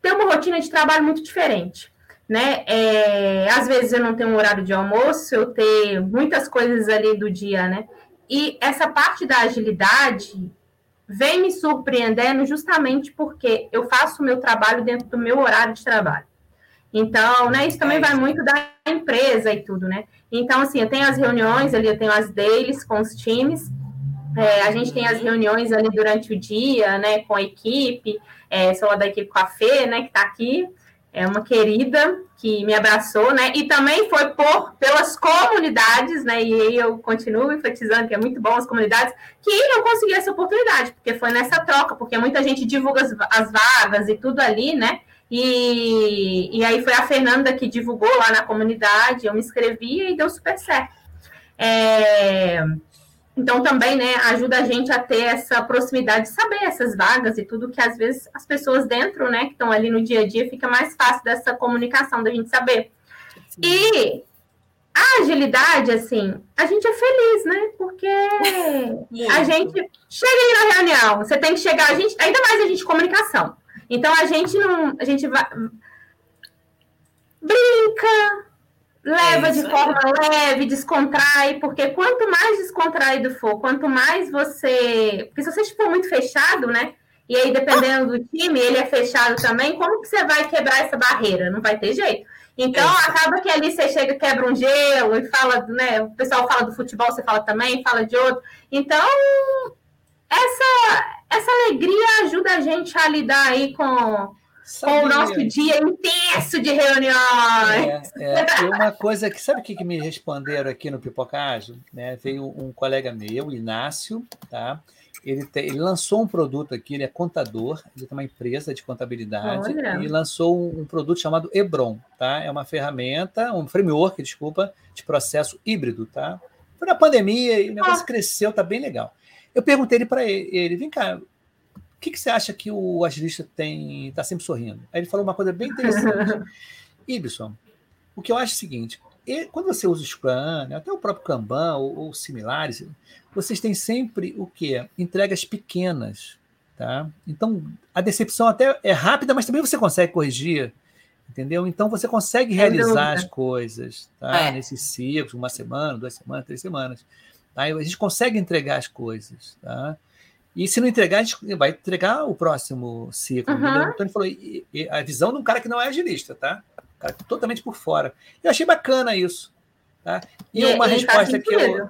ter uma rotina de trabalho muito diferente, né? É, às vezes eu não tenho um horário de almoço, eu tenho muitas coisas ali do dia, né? E essa parte da agilidade vem me surpreendendo justamente porque eu faço o meu trabalho dentro do meu horário de trabalho. Então, né, isso também É vai muito da empresa e tudo, né? Então, assim, eu tenho as reuniões ali, eu tenho as dailies com os times, é, a gente tem as reuniões ali durante o dia, né, com a equipe, é, sou lá da equipe com a Fê, né, que tá aqui, é uma querida que me abraçou, né, e também foi por, pelas comunidades, né, e aí eu continuo enfatizando que é muito bom as comunidades, que eu consegui essa oportunidade, porque foi nessa troca, porque muita gente divulga as, as vagas e tudo ali, né, E, e aí foi a Fernanda que divulgou lá na comunidade, eu me inscrevi e deu super certo. É, então também, né, ajuda a gente a ter essa proximidade de saber essas vagas e tudo que às vezes as pessoas dentro, né, que estão ali no dia a dia, fica mais fácil dessa comunicação da gente saber. Sim. E a agilidade, assim, a gente é feliz, né? Porque a gente chega aí na reunião, você tem que chegar, a gente, ainda mais a gente comunicação. Então a gente não, a gente vai brinca, leva é de forma leve, descontrai, porque quanto mais descontraído for, quanto mais você, porque se você for muito fechado, né? E aí dependendo do time, ele é fechado também, como que você vai quebrar essa barreira? Não vai ter jeito. Então, é. acaba que ali você chega, quebra um gelo e fala, né? O pessoal fala do futebol, você fala também, fala de outro. Então, essa, essa alegria ajuda a gente a lidar aí com, com o nosso dia intenso de reuniões. É, é. uma coisa que, sabe o que, que me responderam aqui no Pipocagem? Né? Veio um colega meu, Inácio, tá? Ele, te, ele, lançou um produto aqui, ele é contador, ele tem uma empresa de contabilidade Olha. e lançou um, um, produto chamado Ebron, tá? É uma ferramenta, um framework, desculpa, de processo híbrido, tá? Foi na pandemia e o negócio ah. cresceu, tá bem legal. Eu perguntei ele para ele, ele, vem cá, o que, que você acha que o agilista tem, está sempre sorrindo? Aí ele falou uma coisa bem interessante. *laughs* Ibson, o que eu acho é o seguinte, quando você usa o Scrum, né, até o próprio Kanban ou, ou similares, vocês têm sempre o quê? Entregas pequenas. Tá? Então, a decepção até é rápida, mas também você consegue corrigir, entendeu? Então, você consegue realizar as coisas tá? É. nesses ciclos, uma semana, duas semanas, três semanas. Tá? A gente consegue entregar as coisas. Tá? E se não entregar, a gente vai entregar o próximo ciclo. Uhum. Então, ele falou, e, e a visão de um cara que não é agilista, tá? Um cara totalmente por fora. Eu achei bacana isso. Tá? E, e uma resposta que eu.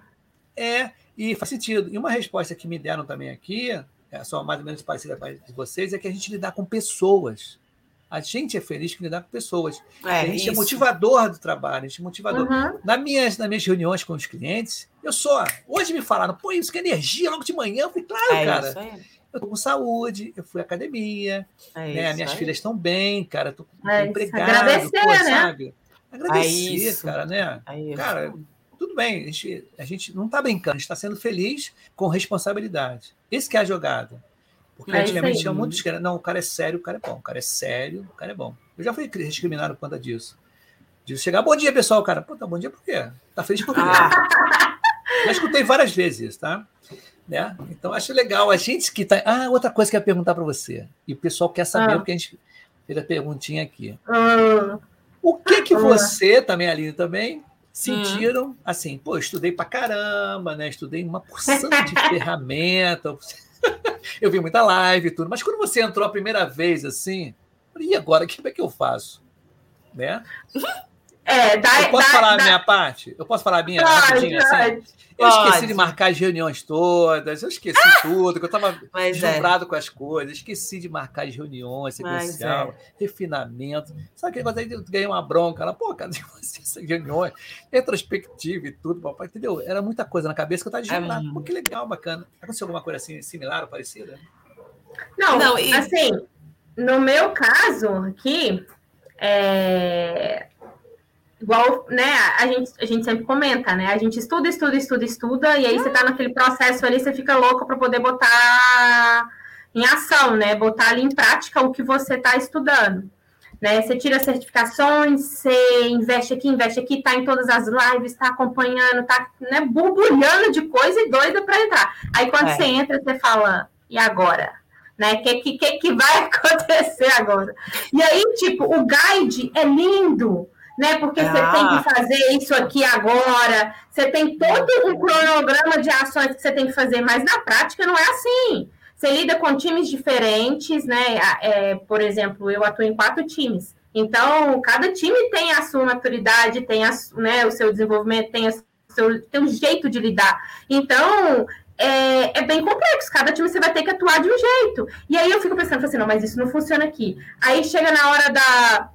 É, e faz sentido. E uma resposta que me deram também aqui, é só mais ou menos parecida com a de vocês, é que a gente lidar com pessoas. A gente é feliz que lidar com pessoas. É, a gente é isso. é motivador do trabalho, a gente é motivador. Uhum. Nas, minhas, nas minhas reuniões com os clientes, eu sou. Hoje me falaram, pô, isso que é energia logo de manhã. Eu falei, claro, é cara. Eu tô com saúde, eu fui à academia, é né? minhas filhas estão bem, cara, tô é empregado, Agradecer, pô, né? sabe? Agradecer, cara, né? Cara, tudo bem, a gente, a gente não está brincando, a gente está sendo feliz com responsabilidade. Esse que é a jogada. Porque é antigamente tinha muitos que não, o cara é sério, o cara é bom, o cara é sério, o cara é bom. Eu já fui discriminado por conta disso. De chegar, bom dia, pessoal, cara. Pô, tá bom dia por quê? Tá feliz por quê? Ah. *laughs* Já escutei várias vezes, tá? Né? Então, acho legal. A gente que tá. Ah, outra coisa que eu ia perguntar para você. E o pessoal quer saber, ah. porque a gente fez a perguntinha aqui. Ah. O que que ah. você, também, Aline, também, sentiram hum. assim, pô, estudei pra caramba, né? Estudei uma porção de *laughs* ferramenta. *laughs* eu vi muita live e tudo, mas quando você entrou a primeira vez assim, e agora, o que é que eu faço? Né? *laughs* É, dá, eu posso dá, falar dá, a minha parte? Eu posso falar a minha pode, rapidinho assim? Eu pode. esqueci de marcar as reuniões todas, eu esqueci ah! tudo, que eu estava deslumbrado é. com as coisas, esqueci de marcar as reuniões, sequencial, é. refinamento. Sabe aquele negócio aí de ganhar uma bronca lá? Pô, cadê *laughs* você essas reuniões? Retrospectiva e tudo, papai, entendeu? Era muita coisa na cabeça que eu estava deslumbrado. É. Pô, que legal, bacana. Aconteceu alguma coisa assim, similar ou parecida? Não, Não e... assim, no meu caso aqui, é igual, né, a gente, a gente sempre comenta, né? A gente estuda, estuda, estuda, estuda, e aí você tá naquele processo ali, você fica louco para poder botar em ação, né? Botar ali em prática o que você está estudando. Né? Você tira certificações, você investe aqui, investe aqui, tá em todas as lives, está acompanhando, tá né, borbulhando de coisa e doida para entrar. Aí quando é. você entra, você fala, e agora? Né? O que, que, que vai *laughs* acontecer agora? E aí, tipo, o guide é lindo, né? Porque ah. você tem que ah. fazer isso aqui agora, você tem todo um cronograma de ações que você tem que fazer, mas na prática não é assim. Você lida com times diferentes, né? É, por exemplo, eu atuo em quatro times. Então, cada time tem a sua maturidade, tem a, né, o seu desenvolvimento, tem, a seu, tem um jeito de lidar. Então, é, é, bem complexo. Cada time você vai ter que atuar de um jeito. E aí eu fico pensando assim, não, mas isso não funciona aqui. Aí chega na hora da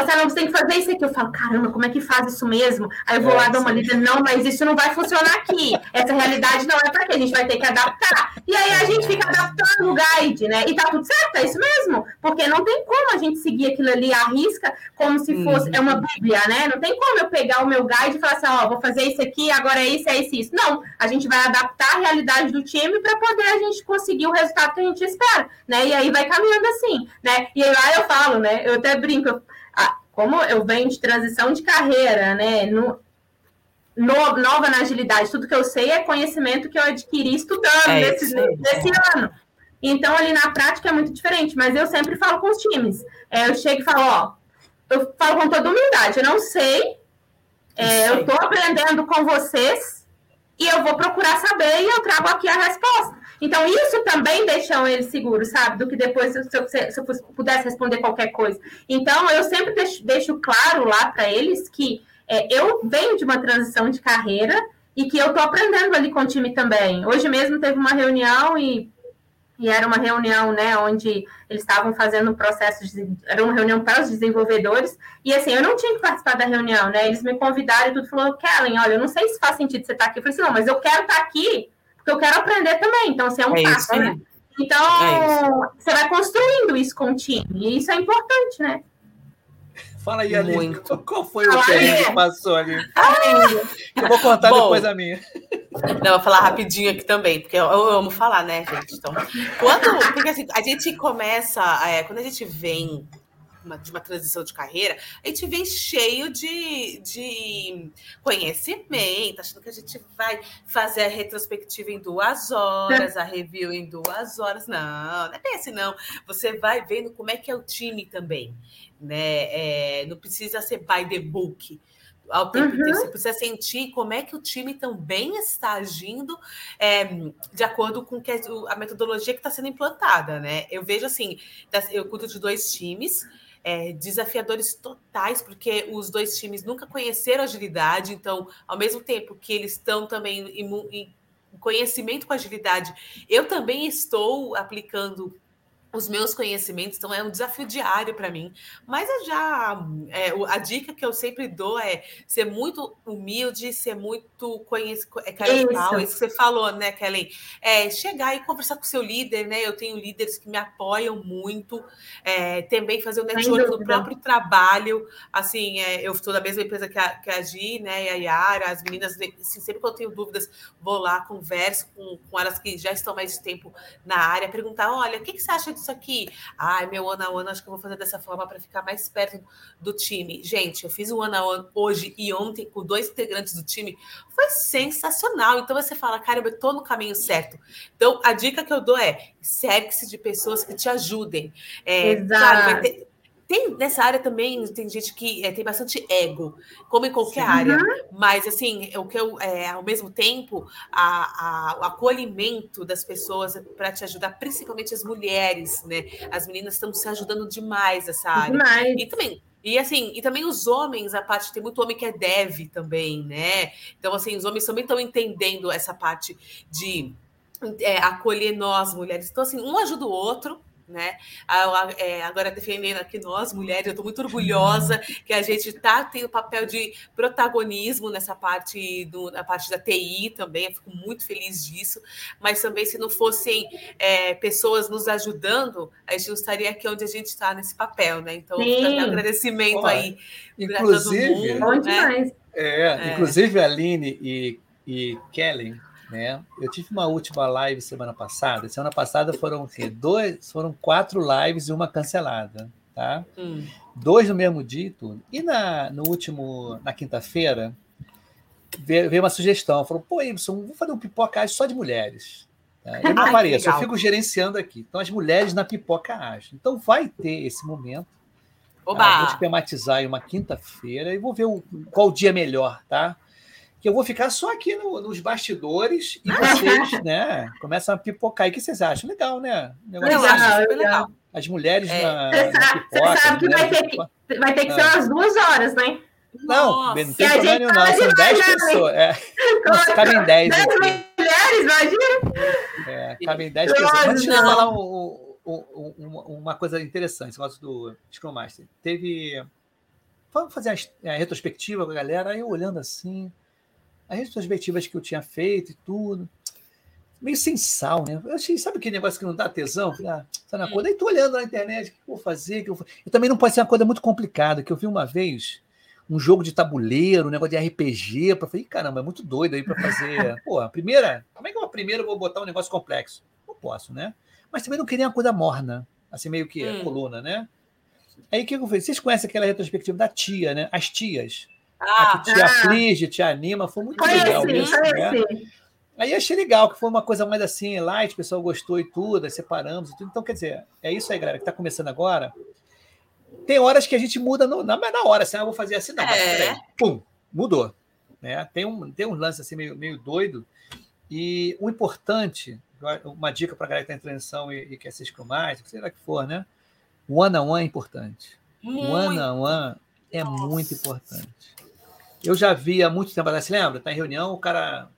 assim, ah, não, você tem que fazer isso aqui. Eu falo, caramba, como é que faz isso mesmo? Aí eu vou é, lá dar uma lida, não, mas isso não vai funcionar aqui. Essa realidade não é para quê, a gente vai ter que adaptar. E aí a gente fica adaptando o guide, né? E tá tudo certo, é isso mesmo. Porque não tem como a gente seguir aquilo ali à risca como se fosse, uhum. é uma bíblia, né? Não tem como eu pegar o meu guide e falar assim, ó, oh, vou fazer isso aqui, agora é isso, é isso, isso. Não, a gente vai adaptar a realidade do time para poder a gente conseguir o resultado que a gente espera, né? E aí vai caminhando assim, né? E aí lá eu falo, né? Eu até brinco, como eu venho de transição de carreira, né? No, no, nova na agilidade, tudo que eu sei é conhecimento que eu adquiri estudando é nesse, nesse ano. Então, ali na prática é muito diferente, mas eu sempre falo com os times. É, eu chego e falo, ó, eu falo com toda humildade, eu não sei, é, eu estou aprendendo com vocês e eu vou procurar saber e eu trago aqui a resposta. Então, isso também deixa eles seguros, sabe? Do que depois, se eu, se eu pudesse responder qualquer coisa. Então, eu sempre deixo, deixo claro lá para eles que é, eu venho de uma transição de carreira e que eu estou aprendendo ali com o time também. Hoje mesmo teve uma reunião e e era uma reunião, né, onde eles estavam fazendo um processo, de, era uma reunião para os desenvolvedores, e assim, eu não tinha que participar da reunião, né, eles me convidaram e tudo, falou, Kellen, olha, eu não sei se faz sentido você estar aqui, eu falei assim, não, mas eu quero estar aqui, porque eu quero aprender também, então, assim, é um é passo, né, então, é você vai construindo isso com o time, e isso é importante, né. Fala aí, Aline. Muito. Qual foi Fala o que que passou ali? *laughs* Eu vou contar Bom, depois a minha. Não, vou falar rapidinho aqui também, porque eu, eu amo falar, né, gente? Então, quando. Porque assim, a gente começa. É, quando a gente vem uma, de uma transição de carreira, a gente vem cheio de, de conhecimento, achando que a gente vai fazer a retrospectiva em duas horas, a review em duas horas. Não, não é bem assim, não. Você vai vendo como é que é o time também. Né? É, não precisa ser by the book ao tempo uhum. inteiro. Você precisa sentir como é que o time também está agindo é, de acordo com que a metodologia que está sendo implantada, né? Eu vejo assim, eu cuido de dois times. É, desafiadores totais, porque os dois times nunca conheceram agilidade, então, ao mesmo tempo que eles estão também em, em conhecimento com agilidade, eu também estou aplicando os meus conhecimentos, então é um desafio diário para mim. Mas eu já. É, a dica que eu sempre dou é ser muito humilde, ser muito conhecido. É, isso. isso que você falou, né, Kellen? É, chegar e conversar com o seu líder, né? Eu tenho líderes que me apoiam muito, é, também fazer o network no próprio trabalho. Assim, é, eu estou na mesma empresa que a, que a Gi, né? E a Yara, as meninas, assim, sempre que eu tenho dúvidas, vou lá, converso com, com elas que já estão mais de tempo na área, perguntar: olha, o que, que você acha disso? Isso aqui. Ai, meu one on one, acho que eu vou fazer dessa forma para ficar mais perto do time. Gente, eu fiz o one on one hoje e ontem com dois integrantes do time. Foi sensacional. Então você fala, caramba, eu tô no caminho certo. Então a dica que eu dou é cerque-se de pessoas que te ajudem. É, Exato. Claro, vai ter, tem nessa área também tem gente que é, tem bastante ego, como em qualquer Sim. área. Mas assim, o que eu é, ao mesmo tempo a, a, o acolhimento das pessoas para te ajudar, principalmente as mulheres, né? As meninas estão se ajudando demais nessa área. Demais. E também e assim, e também os homens, a parte, tem muito homem que é dev também, né? Então, assim, os homens também estão entendendo essa parte de é, acolher nós, mulheres. Então, assim, um ajuda o outro, né? É, agora defendendo aqui nós, mulheres, eu estou muito orgulhosa que a gente tá tendo papel de protagonismo nessa parte do, na parte da TI também, eu fico muito feliz disso, mas também se não fossem é, pessoas nos ajudando, a gente não estaria aqui onde a gente está nesse papel, né? Então, um agradecimento Olha, aí inclusive, todo mundo. Né? É, é, inclusive, Aline e, e Kellen né? Eu tive uma última live semana passada. Semana passada foram o? Dois, foram quatro lives e uma cancelada, tá? Hum. Dois no mesmo dito. E na, no último, na quinta-feira, veio uma sugestão. Falou, pô, Ibson, vou fazer um pipoca só de mulheres. Tá? Eu não apareço, eu fico gerenciando aqui. Então, as mulheres na pipoca agem. Então, vai ter esse momento. Tá? Oba! Tá? Vou te tematizar em uma quinta-feira e vou ver o, qual dia melhor, tá? Que eu vou ficar só aqui no, nos bastidores e vocês, né, começam a pipocar. E o que vocês acham? Legal, né? Legal, legal, legal. As mulheres é. na, na pipoca. Você sabe que vai ter que, vai ter que ser ah. umas duas horas, né? Não, Nossa. não tem problema nenhum, não. São dez pessoas. É. Nossa, cabem dez. Dez mulheres, imagina. É, cabem dez pessoas. Antes de falar um, um, um, uma coisa interessante, esse negócio do Scrum Master. Teve vamos fazer a, a retrospectiva com a galera. Aí eu olhando assim, as retrospectivas que eu tinha feito e tudo. Meio sem sal, né? Eu achei, sabe aquele negócio que não dá tesão? Falei, ah, tá na coisa. Aí tô olhando na internet, o que eu vou fazer? Que eu, vou... eu também não pode ser uma coisa muito complicada, que eu vi uma vez um jogo de tabuleiro, um negócio de RPG, para falei, caramba, é muito doido aí para fazer. *laughs* Pô, a primeira, como é que eu primeiro eu vou botar um negócio complexo? Não posso, né? Mas também não queria uma coisa morna, assim meio que hum. coluna, né? Aí o que eu fiz? Vocês conhecem aquela retrospectiva da tia, né? As tias. Ah, que te ah. aflige, te anima, foi muito conheci, legal isso, né? Aí achei legal, que foi uma coisa mais assim, light, o pessoal gostou e tudo, aí separamos e tudo. Então, quer dizer, é isso aí, galera, que está começando agora. Tem horas que a gente muda no, na, na hora, assim, ah, vou fazer assim, não, é. pum, mudou. Né? Tem, um, tem um lance assim meio, meio doido. E o importante, uma dica para a galera que está em transição e, e quer se escrumar, sei lá que for, né? O one on one é importante. O one on one é muito importante. Eu já vi há muito tempo se lembra? Está em reunião, o cara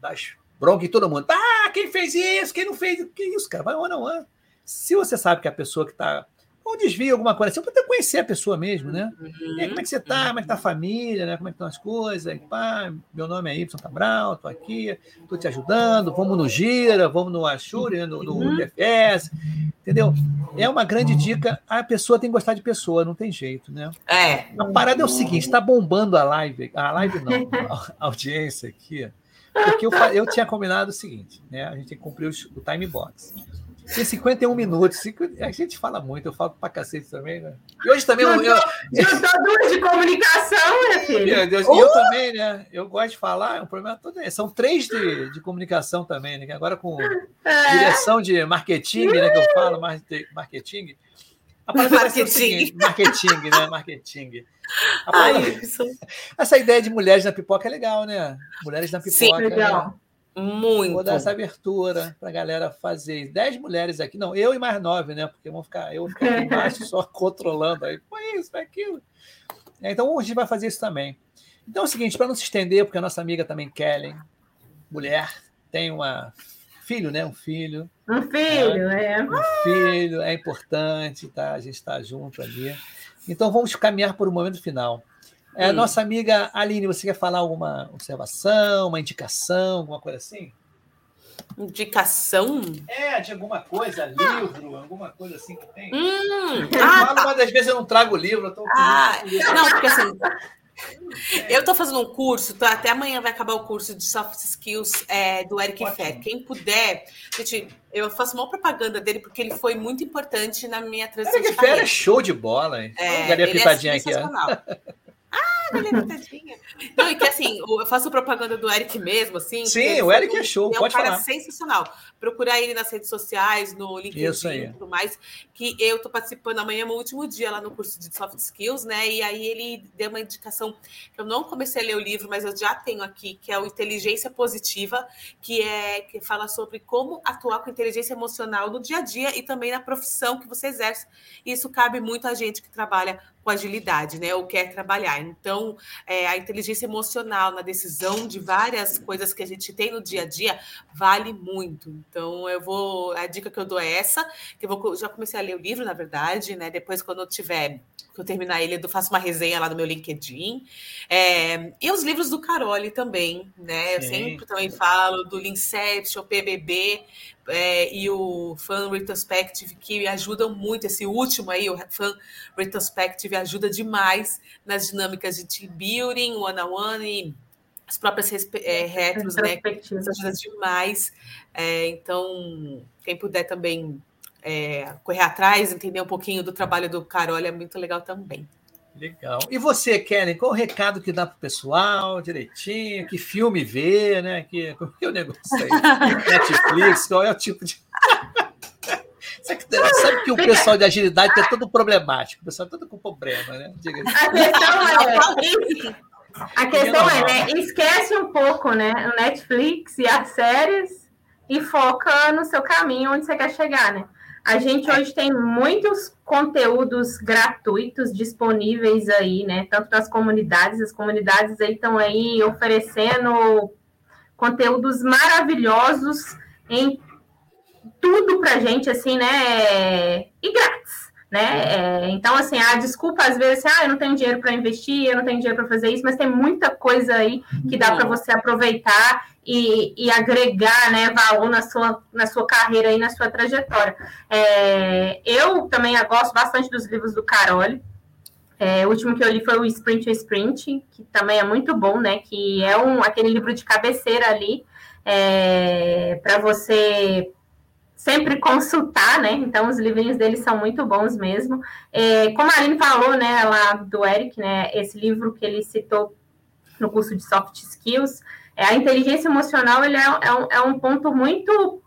dá bronca em todo mundo. Ah, quem fez isso? Quem não fez? Que isso, cara? Vai one on one. Se você sabe que a pessoa que está ou desvia alguma coisa assim, para conhecer a pessoa mesmo, né? Uhum. como é que você tá? Como é que tá a família, né? Como é que estão as coisas? Aí, pá, meu nome é Y Cabral, tô aqui, tô te ajudando, vamos no Gira, vamos no Ashuri, no, no uhum. DFS, entendeu? É uma grande dica, a pessoa tem que gostar de pessoa, não tem jeito, né? É. A parada é o seguinte, tá bombando a live, a live não, a *laughs* audiência aqui, porque eu, eu tinha combinado o seguinte, né? A gente tem que cumprir o time box. Tem 51 minutos. A gente fala muito, eu falo pra cacete também, né? E hoje também. Eu, eu, duas de comunicação, meu filho. Meu Deus, uh! E eu também, né? Eu gosto de falar, o problema todo é. São três de, de comunicação também, né? Agora com é. direção de marketing, né? Que eu falo, marketing. Marketing. Seguinte, marketing, né? Marketing. Ai, essa ideia de mulheres na pipoca é legal, né? Mulheres na pipoca. Sim, legal. Né? Muito. Vou dar essa abertura para a galera fazer. Dez mulheres aqui, não, eu e mais nove, né? Porque vão ficar, eu vou ficar aqui embaixo só *laughs* controlando aí. Foi isso, foi aquilo. É, então hoje a gente vai fazer isso também. Então é o seguinte, para não se estender, porque a nossa amiga também, Kellen, mulher, tem uma filho, né? Um filho. Um filho, né? é. Um filho, é importante, tá? A gente está junto ali. Então vamos caminhar por um momento final. É, hum. Nossa amiga Aline, você quer falar alguma observação, uma indicação, alguma coisa assim? Indicação? É, de alguma coisa, livro, alguma coisa assim que tem. Hum, ah, falo, tá. mas às vezes eu não trago livro. Eu tô ah, não, porque assim. *laughs* Eu estou fazendo um curso, tá, até amanhã vai acabar o curso de soft skills é, do Eric Fer. Quem puder, gente, eu faço uma propaganda dele porque ele foi muito importante na minha transição. Eric Fer é show de bola, hein? É, Olha a pitadinha é aqui. Ó. *laughs* Ah, ele é Não, e que assim, eu faço propaganda do Eric mesmo, assim. Sim, o Eric é show, é um pode cara falar. sensacional. Procurar ele nas redes sociais, no LinkedIn e tudo mais. Que eu tô participando amanhã, é meu último dia lá no curso de Soft Skills, né? E aí ele deu uma indicação que eu não comecei a ler o livro, mas eu já tenho aqui, que é o Inteligência Positiva, que é que fala sobre como atuar com inteligência emocional no dia a dia e também na profissão que você exerce. E isso cabe muito a gente que trabalha com agilidade, né? Ou quer trabalhar. Então, é, a inteligência emocional na decisão de várias coisas que a gente tem no dia a dia vale muito. Então, eu vou. A dica que eu dou é essa, que eu vou, já comecei a ler o livro, na verdade, né? Depois, quando eu tiver que eu terminar ele, eu faço uma resenha lá no meu LinkedIn. É, e os livros do Carole também, né? Eu sempre também falo do Linception, PBB, é, e o Fan Retrospective, que ajudam muito. Esse último aí, o Fan Retrospective, ajuda demais nas dinâmicas de team building, one-on-one e as próprias é, retros, né? Ajuda demais. É, então, quem puder também é, correr atrás, entender um pouquinho do trabalho do Carol, é muito legal também. Legal. E você, Kellen, qual o recado que dá para o pessoal direitinho? Que filme ver, né? Que, como é o negócio aí? *laughs* Netflix, qual é o tipo de. *laughs* Sabe que o pessoal de agilidade é todo problemático, o pessoal é todo com problema, né? Diga a questão é, a questão é, né? Esquece um pouco, né? O Netflix e as séries e foca no seu caminho onde você quer chegar, né? A gente hoje tem muitos conteúdos gratuitos disponíveis aí, né? Tanto das comunidades, as comunidades aí estão aí oferecendo conteúdos maravilhosos em tudo para gente, assim, né? E né? É, então, assim, a desculpa às vezes, ah, eu não tenho dinheiro para investir, eu não tenho dinheiro para fazer isso, mas tem muita coisa aí que dá para você aproveitar e, e, agregar né, valor na sua, na sua carreira e na sua trajetória. É, eu também gosto bastante dos livros do Carole. É, o último que eu li foi o Sprint Sprint, que também é muito bom, né? Que é um, aquele livro de cabeceira ali é, para você sempre consultar, né? Então, os livrinhos dele são muito bons mesmo. É, como a Aline falou, né, lá do Eric, né, esse livro que ele citou no curso de Soft Skills, é, a inteligência emocional ele é, é, um, é um ponto muito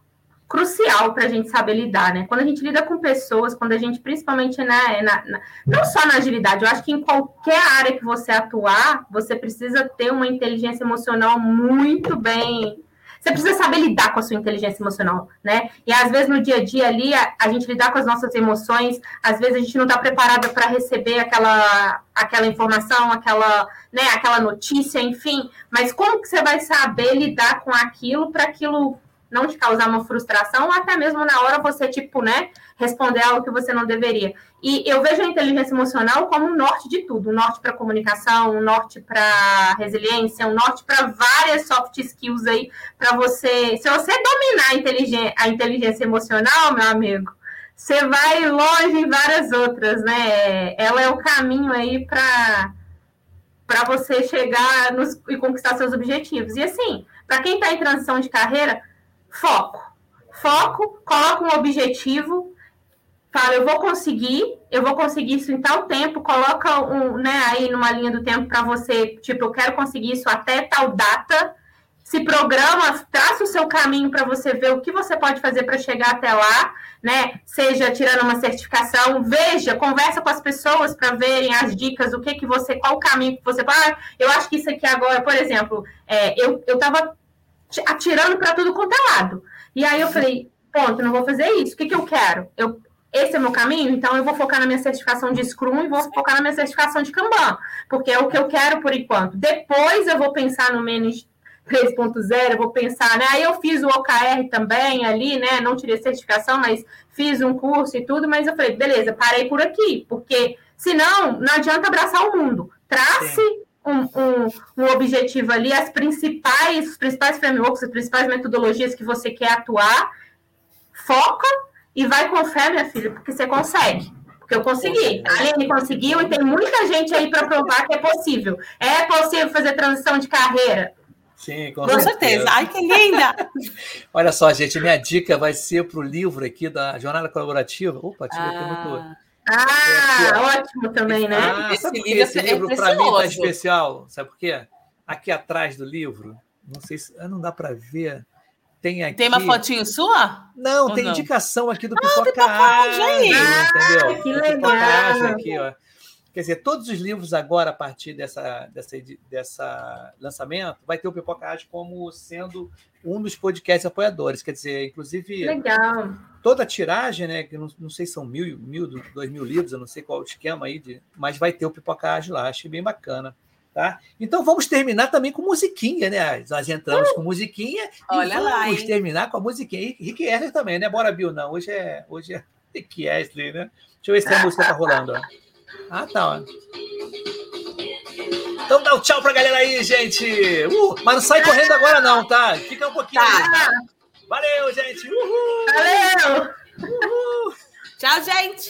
crucial para a gente saber lidar, né? Quando a gente lida com pessoas, quando a gente, principalmente na, na, na, não só na agilidade, eu acho que em qualquer área que você atuar, você precisa ter uma inteligência emocional muito bem você precisa saber lidar com a sua inteligência emocional, né? E às vezes no dia a dia ali, a, a gente lidar com as nossas emoções, às vezes a gente não está preparada para receber aquela, aquela informação, aquela, né, aquela notícia, enfim. Mas como que você vai saber lidar com aquilo para aquilo não te causar uma frustração, ou até mesmo na hora você, tipo, né, responder algo que você não deveria. E eu vejo a inteligência emocional como um norte de tudo, um norte para comunicação, um norte para resiliência, um norte para várias soft skills aí, para você, se você dominar a inteligência, a inteligência emocional, meu amigo, você vai longe em várias outras, né? Ela é o caminho aí para para você chegar nos, e conquistar seus objetivos. E assim, para quem está em transição de carreira, foco. Foco, coloca um objetivo, fala, eu vou conseguir, eu vou conseguir isso em tal tempo, coloca um, né, aí numa linha do tempo para você, tipo, eu quero conseguir isso até tal data, se programa, traça o seu caminho para você ver o que você pode fazer para chegar até lá, né? Seja tirando uma certificação, veja, conversa com as pessoas para verem as dicas, o que que você, qual o caminho que você. Ah, eu acho que isso aqui agora, por exemplo, é, eu, eu tava atirando para tudo quanto é lado. E aí eu falei, ponto, não vou fazer isso. O que, que eu quero? Eu, esse é o meu caminho, então eu vou focar na minha certificação de Scrum e vou focar na minha certificação de Kanban, porque é o que eu quero por enquanto. Depois eu vou pensar no Manage 3.0, eu vou pensar, né? Aí eu fiz o OKR também ali, né? Não tirei certificação, mas fiz um curso e tudo, mas eu falei, beleza, parei por aqui, porque senão não adianta abraçar o mundo. Trace um, um, um, objetivo ali, as principais, os principais frameworks, as principais metodologias que você quer atuar, foca e vai com fé, minha filha, porque você consegue. Porque eu consegui. A Aline conseguiu e tem muita gente aí para provar que é possível. É possível fazer transição de carreira. Sim, com, com certeza. certeza. Ai, que linda! *laughs* Olha só, gente, minha dica vai ser para o livro aqui da Jornada Colaborativa. Opa, tive ah. muito ah, ótimo também, né? Ah, esse livro, esse livro é para mim tá especial? Sabe por quê? Aqui atrás do livro, não sei se ah, não dá para ver. Tem aqui. Tem uma fotinho sua? Não, Ou tem não? indicação aqui do ah, Pipoca Ágil, entendeu? Ah, que legal. Aqui, ó. Quer dizer, todos os livros agora, a partir dessa, dessa, dessa lançamento, vai ter o Pipoca Ágil como sendo um dos podcasts apoiadores. Quer dizer, inclusive. Legal. Toda a tiragem, né? Que não, não sei se são mil, mil, dois mil livros, eu não sei qual o esquema aí, de, mas vai ter o Pipoca Ágil lá. Achei bem bacana. Tá? Então vamos terminar também com musiquinha, né? Nós entramos uh, com musiquinha olha e lá, vamos terminar com a musiquinha. Rick Astley também, né? Bora, Bill, não. Hoje é, hoje é Rick Astley, né? Deixa eu ver se a música tá rolando. Ó. Ah, tá. Ó. Então dá um tchau pra galera aí, gente. Uh, mas não sai correndo agora, não, tá? Fica um pouquinho. Tá? Valeu, gente. Uhul. Valeu. Uhul. Tchau, gente.